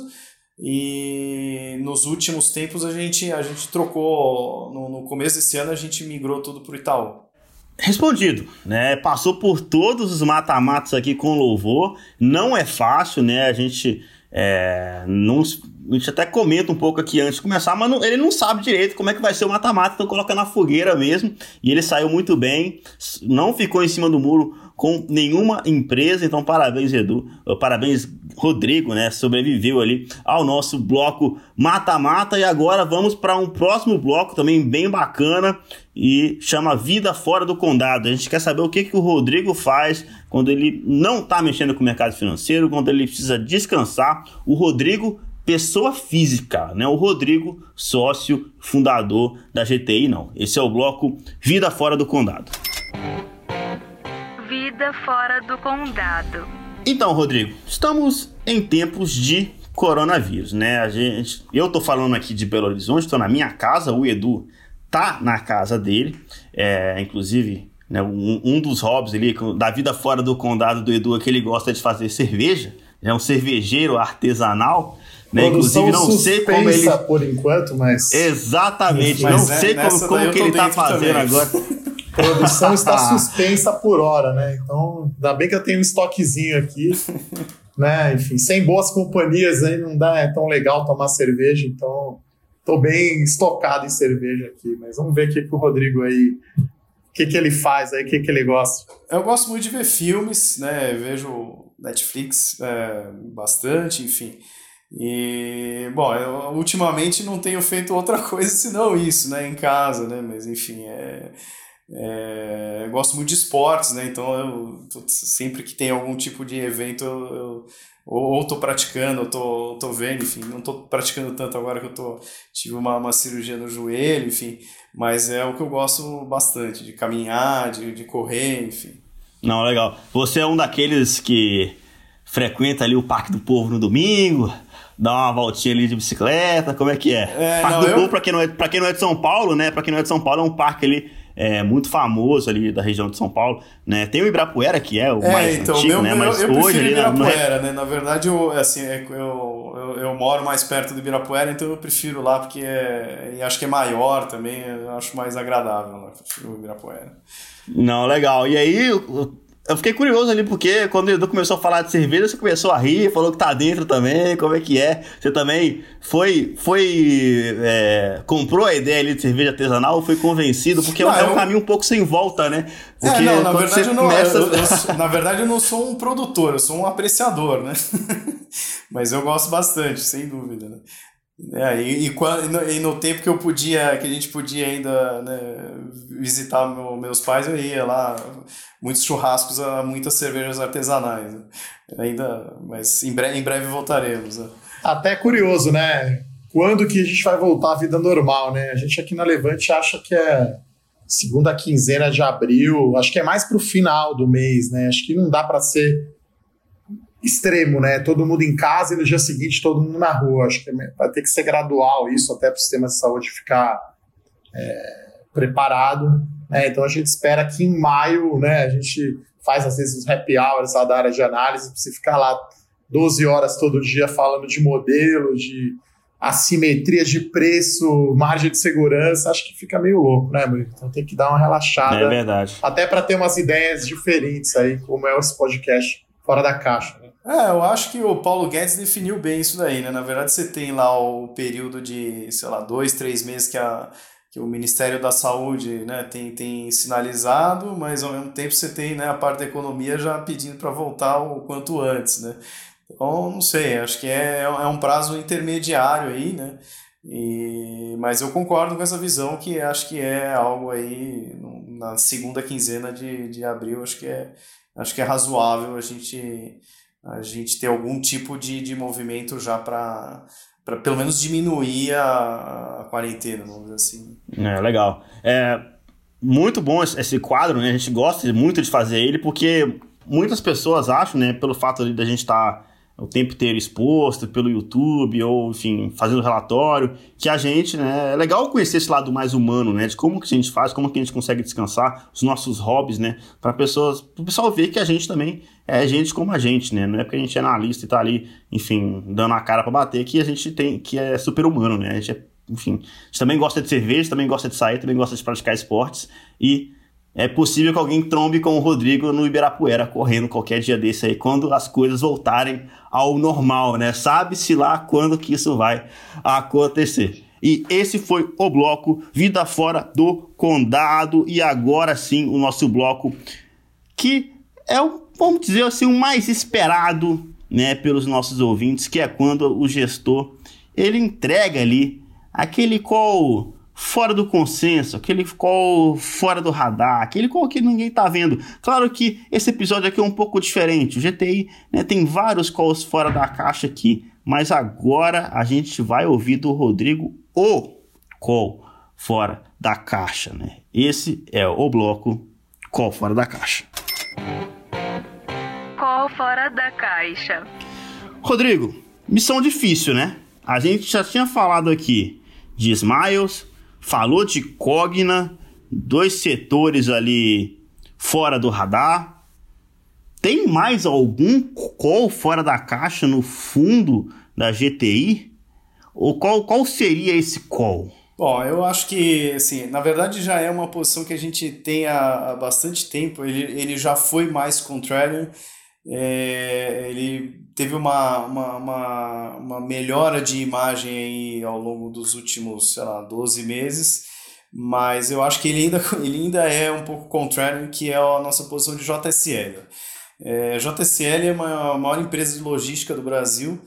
e nos últimos tempos a gente, a gente trocou, no, no começo desse ano, a gente migrou tudo para o Itaú. Respondido, né? Passou por todos os mata-matos aqui com louvor. Não é fácil, né? A gente é, não, a gente até comenta um pouco aqui antes de começar, mas não, ele não sabe direito como é que vai ser o mata-mata, então coloca na fogueira mesmo. E ele saiu muito bem, não ficou em cima do muro com nenhuma empresa. Então, parabéns, Edu. Parabéns, Rodrigo, né? Sobreviveu ali ao nosso bloco mata-mata. E agora vamos para um próximo bloco também bem bacana e chama Vida Fora do Condado. A gente quer saber o que, que o Rodrigo faz quando ele não está mexendo com o mercado financeiro, quando ele precisa descansar. O Rodrigo pessoa física, né? O Rodrigo, sócio, fundador da GTI, não. Esse é o bloco Vida Fora do Condado. Vida fora do condado. Então, Rodrigo, estamos em tempos de coronavírus, né? A gente, eu tô falando aqui de Belo Horizonte, estou na minha casa, o Edu tá na casa dele, é, inclusive né, um, um, dos hobbies ali da vida fora do condado do Edu é que ele gosta de fazer cerveja, é um cervejeiro artesanal. Né? Inclusive, não sei como ele. por enquanto, mas. Exatamente, mas não é, sei como, como que ele tá fazendo também. agora. produção está suspensa por hora, né? Então, ainda bem que eu tenho um estoquezinho aqui. né? Enfim, sem boas companhias aí não dá, é tão legal tomar cerveja, então tô bem estocado em cerveja aqui, mas vamos ver o que, que o Rodrigo aí, o que, que ele faz aí, o que, que ele gosta. Eu gosto muito de ver filmes, né? Eu vejo Netflix é, bastante, enfim. E, bom, eu ultimamente não tenho feito outra coisa senão isso, né, em casa, né, mas enfim, é, é, eu gosto muito de esportes, né, então eu, sempre que tem algum tipo de evento, eu, eu ou, ou tô praticando, ou tô, tô vendo, enfim, não tô praticando tanto agora que eu tô, tive uma, uma cirurgia no joelho, enfim, mas é o que eu gosto bastante, de caminhar, de, de correr, enfim. Não, legal. Você é um daqueles que frequenta ali o Parque do Povo no domingo, dá uma voltinha ali de bicicleta, como é que é? é Parque não, do eu... Povo, pra quem, não é, pra quem não é de São Paulo, né? Pra quem não é de São Paulo, é um parque ali é, muito famoso ali da região de São Paulo, né? Tem o Ibirapuera, que é o é, mais então, antigo, meu, né? Mas eu, eu hoje ali... Ibirapuera, né? Na verdade, eu, assim, é, eu, eu, eu, moro mais perto do Ibirapuera, então eu prefiro lá, porque é, e acho que é maior também, eu acho mais agradável lá, prefiro o Ibirapuera. Não, legal. E aí, eu fiquei curioso ali, porque quando o Edu começou a falar de cerveja, você começou a rir, falou que tá dentro também, como é que é? Você também foi, foi é, comprou a ideia ali de cerveja artesanal foi convencido? Porque não, é um eu... caminho um pouco sem volta, né? É, porque é, não, na verdade, eu não, começa... eu, eu, na verdade eu não sou um produtor, eu sou um apreciador, né? Mas eu gosto bastante, sem dúvida, né? É, e, e, quando, e, no tempo que eu podia, que a gente podia ainda né, visitar meu, meus pais, eu ia lá, muitos churrascos, muitas cervejas artesanais. Né? Ainda, mas em breve, em breve voltaremos. Né? Até curioso, né? Quando que a gente vai voltar à vida normal, né? A gente aqui na Levante acha que é segunda quinzena de abril, acho que é mais para o final do mês, né? Acho que não dá para ser extremo, né? Todo mundo em casa e no dia seguinte todo mundo na rua. Acho que vai ter que ser gradual isso até para o sistema de saúde ficar é, preparado. Né? Então a gente espera que em maio, né? A gente faz às vezes os happy hours lá da área de análise, para você ficar lá 12 horas todo dia falando de modelo, de assimetria de preço, margem de segurança, acho que fica meio louco, né, Murilo? Então tem que dar uma relaxada. É verdade. Até para ter umas ideias diferentes aí, como é esse podcast fora da caixa. Né? É, eu acho que o Paulo Guedes definiu bem isso daí, né? Na verdade, você tem lá o período de, sei lá, dois, três meses que, a, que o Ministério da Saúde né, tem, tem sinalizado, mas ao mesmo tempo você tem né, a parte da economia já pedindo para voltar o quanto antes, né? Então, não sei, acho que é, é um prazo intermediário aí, né? E, mas eu concordo com essa visão que acho que é algo aí na segunda quinzena de, de abril, acho que é, acho que é razoável a gente, a gente ter algum tipo de, de movimento já para para pelo menos diminuir a, a, quarentena, vamos dizer assim. É, legal. É muito bom esse quadro, né? A gente gosta muito de fazer ele porque muitas pessoas acham, né, pelo fato de a gente estar tá o tempo inteiro exposto pelo YouTube ou, enfim, fazendo relatório, que a gente, né, é legal conhecer esse lado mais humano, né, de como que a gente faz, como que a gente consegue descansar, os nossos hobbies, né, para pessoas, o pessoal ver que a gente também é gente como a gente, né, não é porque a gente é analista e tá ali, enfim, dando a cara para bater que a gente tem, que é super humano, né, a gente é, enfim, a gente também gosta de cerveja, também gosta de sair, também gosta de praticar esportes e é possível que alguém trombe com o Rodrigo no Ibirapuera correndo qualquer dia desse aí, quando as coisas voltarem ao normal, né? Sabe-se lá quando que isso vai acontecer. E esse foi o bloco Vida Fora do Condado. E agora sim, o nosso bloco que é o, vamos dizer assim, o mais esperado, né, pelos nossos ouvintes, que é quando o gestor ele entrega ali aquele call fora do consenso, aquele call fora do radar, aquele call que ninguém tá vendo. Claro que esse episódio aqui é um pouco diferente. O GTI né, tem vários calls fora da caixa aqui, mas agora a gente vai ouvir do Rodrigo o call fora da caixa, né? Esse é o bloco call fora da caixa. Call fora da caixa. Rodrigo, missão difícil, né? A gente já tinha falado aqui de Smiles, falou de Cogna, dois setores ali fora do radar. Tem mais algum call fora da caixa no fundo da GTI? Ou qual, qual seria esse call? Bom, eu acho que, assim, na verdade já é uma posição que a gente tem há, há bastante tempo. Ele, ele já foi mais contrarian é, ele teve uma, uma, uma, uma, melhora de imagem aí ao longo dos últimos, sei lá, 12 meses, mas eu acho que ele ainda, ele ainda é um pouco contrário, que é a nossa posição de JSL. É, JSL é uma, a maior empresa de logística do Brasil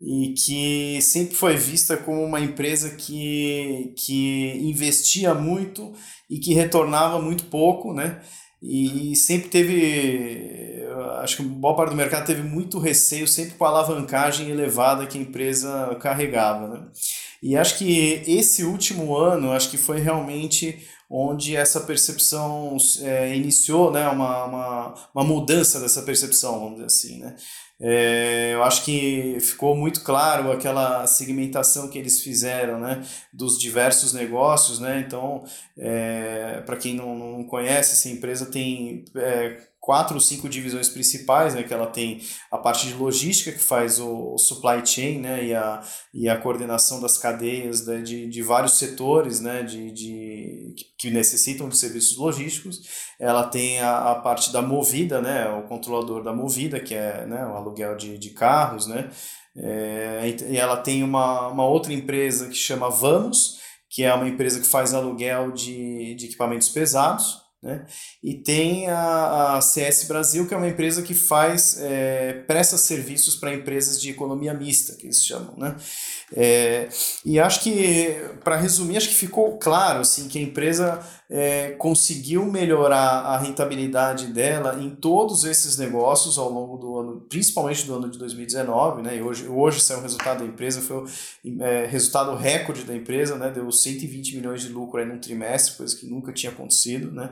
e que sempre foi vista como uma empresa que, que investia muito e que retornava muito pouco, né? E, sempre teve, acho que boa parte do mercado teve muito receio, sempre com a alavancagem elevada que a empresa carregava, né? E acho que esse último ano, acho que foi realmente onde essa percepção é, iniciou, né, uma, uma, uma mudança dessa percepção, vamos dizer assim, né? É, eu acho que ficou muito claro aquela segmentação que eles fizeram, né, dos diversos negócios, né, então, é, para quem não, não conhece, essa empresa tem é, quatro ou cinco divisões principais, né, que ela tem a parte de logística, que faz o, o supply chain, né, e a, e a coordenação das cadeias né, de, de vários setores, né, de, de, que necessitam de serviços logísticos. Ela tem a, a parte da movida, né, o controlador da movida, que é né, o aluguel de, de carros, né, é, e ela tem uma, uma outra empresa que chama Vamos, que é uma empresa que faz aluguel de, de equipamentos pesados, né? E tem a, a, CS Brasil, que é uma empresa que faz, é, presta serviços para empresas de economia mista, que eles chamam. Né? É, e acho que, para resumir, acho que ficou claro assim, que a empresa é, conseguiu melhorar a rentabilidade dela em todos esses negócios ao longo do ano, principalmente do ano de 2019, né? E hoje, hoje saiu o resultado da empresa, foi o é, resultado recorde da empresa, né? Deu 120 milhões de lucro aí num trimestre, coisa que nunca tinha acontecido, né?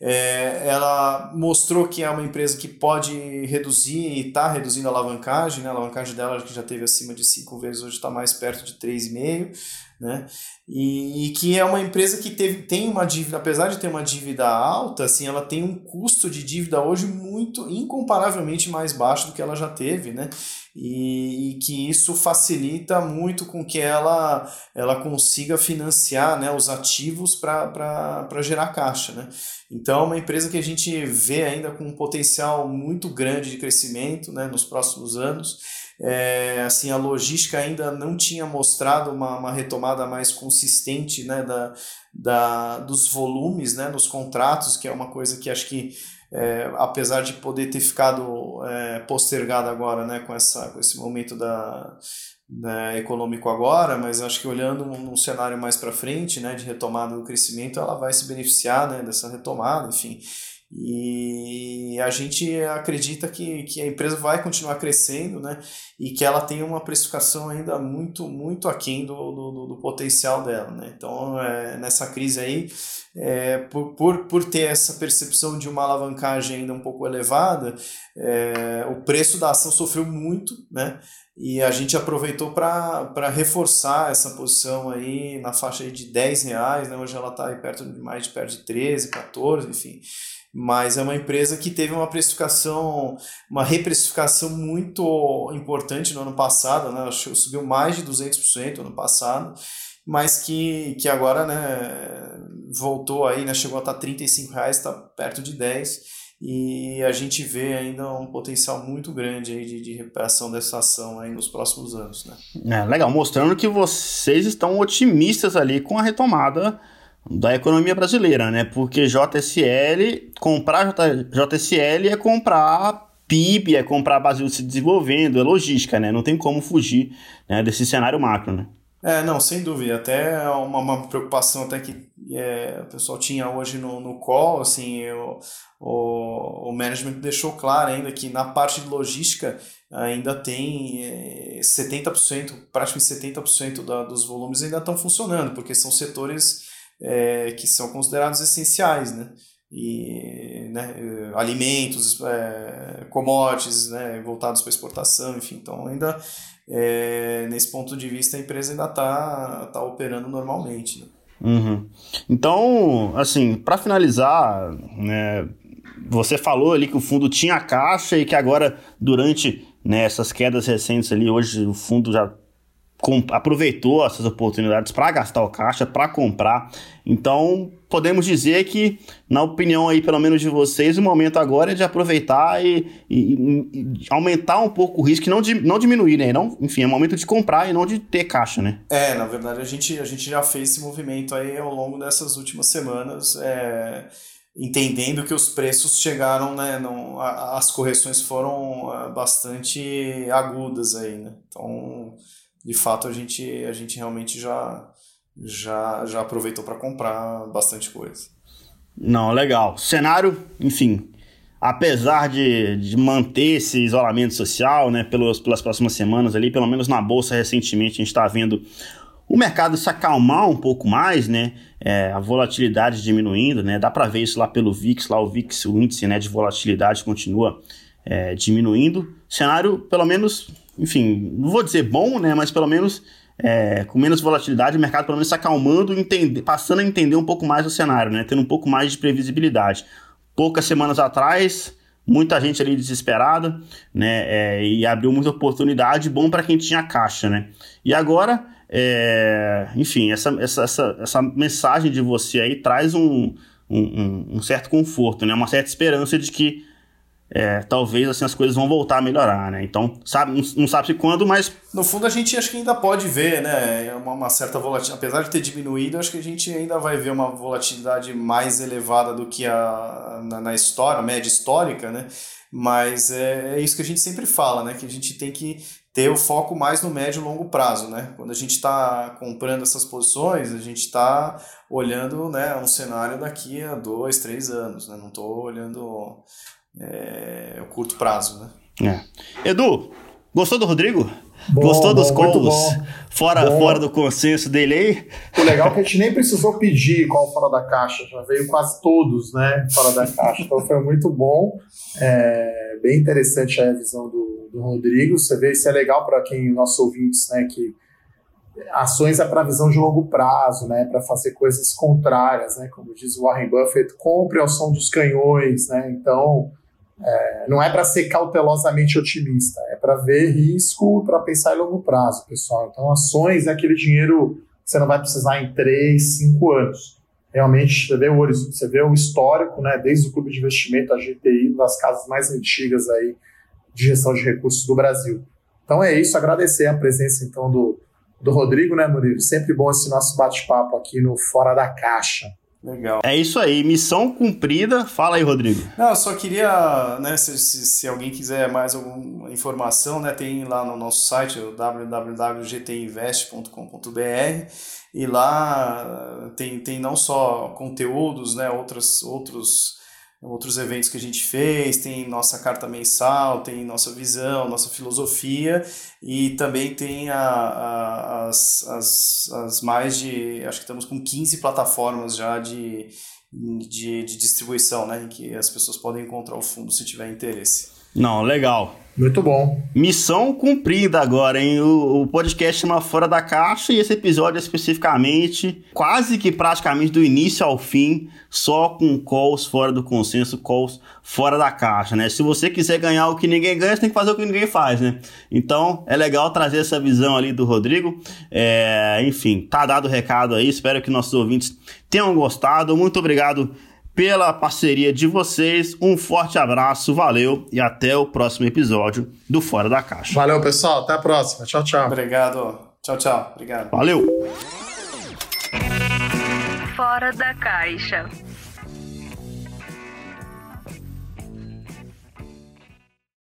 É, ela mostrou que é uma empresa que pode reduzir e está reduzindo a alavancagem, né? a alavancagem dela que já teve acima de 5 vezes, hoje está mais perto de 3,5 né? E, e, que é uma empresa que teve, tem uma dívida, apesar de ter uma dívida alta, assim, ela tem um custo de dívida hoje muito, incomparavelmente mais baixo do que ela já teve, né? E, e que isso facilita muito com que ela, ela consiga financiar né, os ativos para gerar caixa, né? Então, é uma empresa que a gente vê ainda com um potencial muito grande de crescimento né, nos próximos anos é, assim, a logística ainda não tinha mostrado uma, uma retomada mais consistente né, da, da, dos volumes né, nos contratos, que é uma coisa que acho que, é, apesar de poder ter ficado é, postergado agora né, com, essa, com esse momento da, né, econômico agora, mas acho que olhando num cenário mais para frente, né, de retomada do crescimento, ela vai se beneficiar né, dessa retomada, enfim. E a gente acredita que, que a empresa vai continuar crescendo, né? E que ela tem uma precificação ainda muito, muito aquém do, do, do potencial dela, né? Então, é, nessa crise aí, é, por, por, por ter essa percepção de uma alavancagem ainda um pouco elevada, é, o preço da ação sofreu muito, né? E a gente aproveitou para reforçar essa posição aí na faixa aí de 10 reais, né? Hoje ela está perto de mais de perto de 13, 14, enfim mas é uma empresa que teve uma precificação, uma reprecificação muito importante no ano passado, né? subiu mais de 200% no ano passado, mas que, que agora né, voltou aí, né, chegou a estar 35 reais, está perto de 10 e a gente vê ainda um potencial muito grande aí de, de recuperação dessa ação aí nos próximos anos. Né? É, legal, mostrando que vocês estão otimistas ali com a retomada da economia brasileira, né? Porque JSL, comprar JSL é comprar PIB, é comprar Brasil se desenvolvendo, é logística, né? Não tem como fugir né, desse cenário macro, né? É, não, sem dúvida. Até uma, uma preocupação até que é, o pessoal tinha hoje no, no call, assim, o, o, o management deixou claro ainda que na parte de logística ainda tem é, 70%, praticamente 70% da, dos volumes ainda estão funcionando, porque são setores é, que são considerados essenciais, né? E né, alimentos, é, commodities, né, voltados para exportação, enfim. Então, ainda é, nesse ponto de vista, a empresa ainda está tá operando normalmente. Né? Uhum. Então, assim, para finalizar, né, você falou ali que o fundo tinha caixa e que agora, durante né, essas quedas recentes ali, hoje o fundo já aproveitou essas oportunidades para gastar o caixa, para comprar. Então, podemos dizer que, na opinião aí, pelo menos de vocês, o momento agora é de aproveitar e, e, e aumentar um pouco o risco, não, de, não diminuir, né? Não, enfim, é momento de comprar e não de ter caixa, né? É, na verdade, a gente, a gente já fez esse movimento aí ao longo dessas últimas semanas. É entendendo que os preços chegaram, né, não, as correções foram ah, bastante agudas aí, né? Então, de fato, a gente, a gente realmente já, já, já aproveitou para comprar bastante coisa. Não, legal. Cenário, enfim, apesar de, de manter esse isolamento social, né, pelos, pelas próximas semanas ali, pelo menos na bolsa recentemente a gente está vendo o mercado se acalmar um pouco mais, né? É, a volatilidade diminuindo, né? Dá para ver isso lá pelo VIX, lá o VIX, o índice né, de volatilidade continua é, diminuindo. Cenário, pelo menos, enfim, não vou dizer bom, né? Mas pelo menos é, com menos volatilidade, o mercado pelo menos se acalmando, entender, passando a entender um pouco mais o cenário, né? Tendo um pouco mais de previsibilidade. Poucas semanas atrás, muita gente ali desesperada, né? É, e abriu muita oportunidade, bom para quem tinha caixa, né? E agora é, enfim, essa, essa, essa, essa, mensagem de você aí traz um, um, um, certo conforto, né? uma certa esperança de que é, talvez assim, as coisas vão voltar a melhorar, né? Então, sabe, não sabe quando, mas. No fundo, a gente acho que ainda pode ver, né? Uma, uma certa volatilidade. Apesar de ter diminuído, acho que a gente ainda vai ver uma volatilidade mais elevada do que a, na, na história, a média histórica, né? Mas é, é isso que a gente sempre fala, né? Que a gente tem que ter o foco mais no médio e longo prazo, né? Quando a gente está comprando essas posições, a gente está olhando né, um cenário daqui a dois, três anos, né? Não estou olhando é, o curto prazo, né? É. Edu, gostou do Rodrigo? Bom, Gostou bom, dos calls fora, fora do consenso dele aí? O legal é que a gente nem precisou pedir qual fora da caixa, já veio quase todos, né, fora da caixa. Então foi muito bom, é, bem interessante a visão do, do Rodrigo. Você vê, isso é legal para quem, nossos ouvintes, né, que ações é para visão de longo prazo, né, para fazer coisas contrárias, né, como diz o Warren Buffett, compre ao som dos canhões, né, então é, não é para ser cautelosamente otimista, é para ver risco, para pensar em longo prazo, pessoal. Então ações é aquele dinheiro que você não vai precisar em 3, 5 anos. Realmente, você vê o você vê o histórico, né, desde o clube de investimento, a GTI, das casas mais antigas aí de gestão de recursos do Brasil. Então é isso, agradecer a presença então do, do Rodrigo, né, Murilo? Sempre bom esse nosso bate-papo aqui no Fora da Caixa. Legal. É isso aí, missão cumprida. Fala aí, Rodrigo. Não, eu só queria, né, se, se, se, alguém quiser mais alguma informação, né, tem lá no nosso site, www.gtinvest.com.br e lá tem, tem não só conteúdos, né, outras, outros outros eventos que a gente fez, tem nossa carta mensal, tem nossa visão, nossa filosofia e também tem a, a, as, as, as mais de, acho que estamos com 15 plataformas já de, de, de distribuição, né, em que as pessoas podem encontrar o fundo se tiver interesse. Não, legal. Muito bom. Missão cumprida agora, hein? O, o, podcast chama Fora da Caixa e esse episódio é especificamente, quase que praticamente do início ao fim, só com calls fora do consenso, calls fora da caixa, né? Se você quiser ganhar o que ninguém ganha, você tem que fazer o que ninguém faz, né? Então, é legal trazer essa visão ali do Rodrigo. É, enfim, tá dado o recado aí, espero que nossos ouvintes tenham gostado. Muito obrigado pela parceria de vocês. Um forte abraço, valeu e até o próximo episódio do Fora da Caixa. Valeu, pessoal. Até a próxima. Tchau, tchau. Obrigado. Tchau, tchau. Obrigado. Valeu. Fora da Caixa.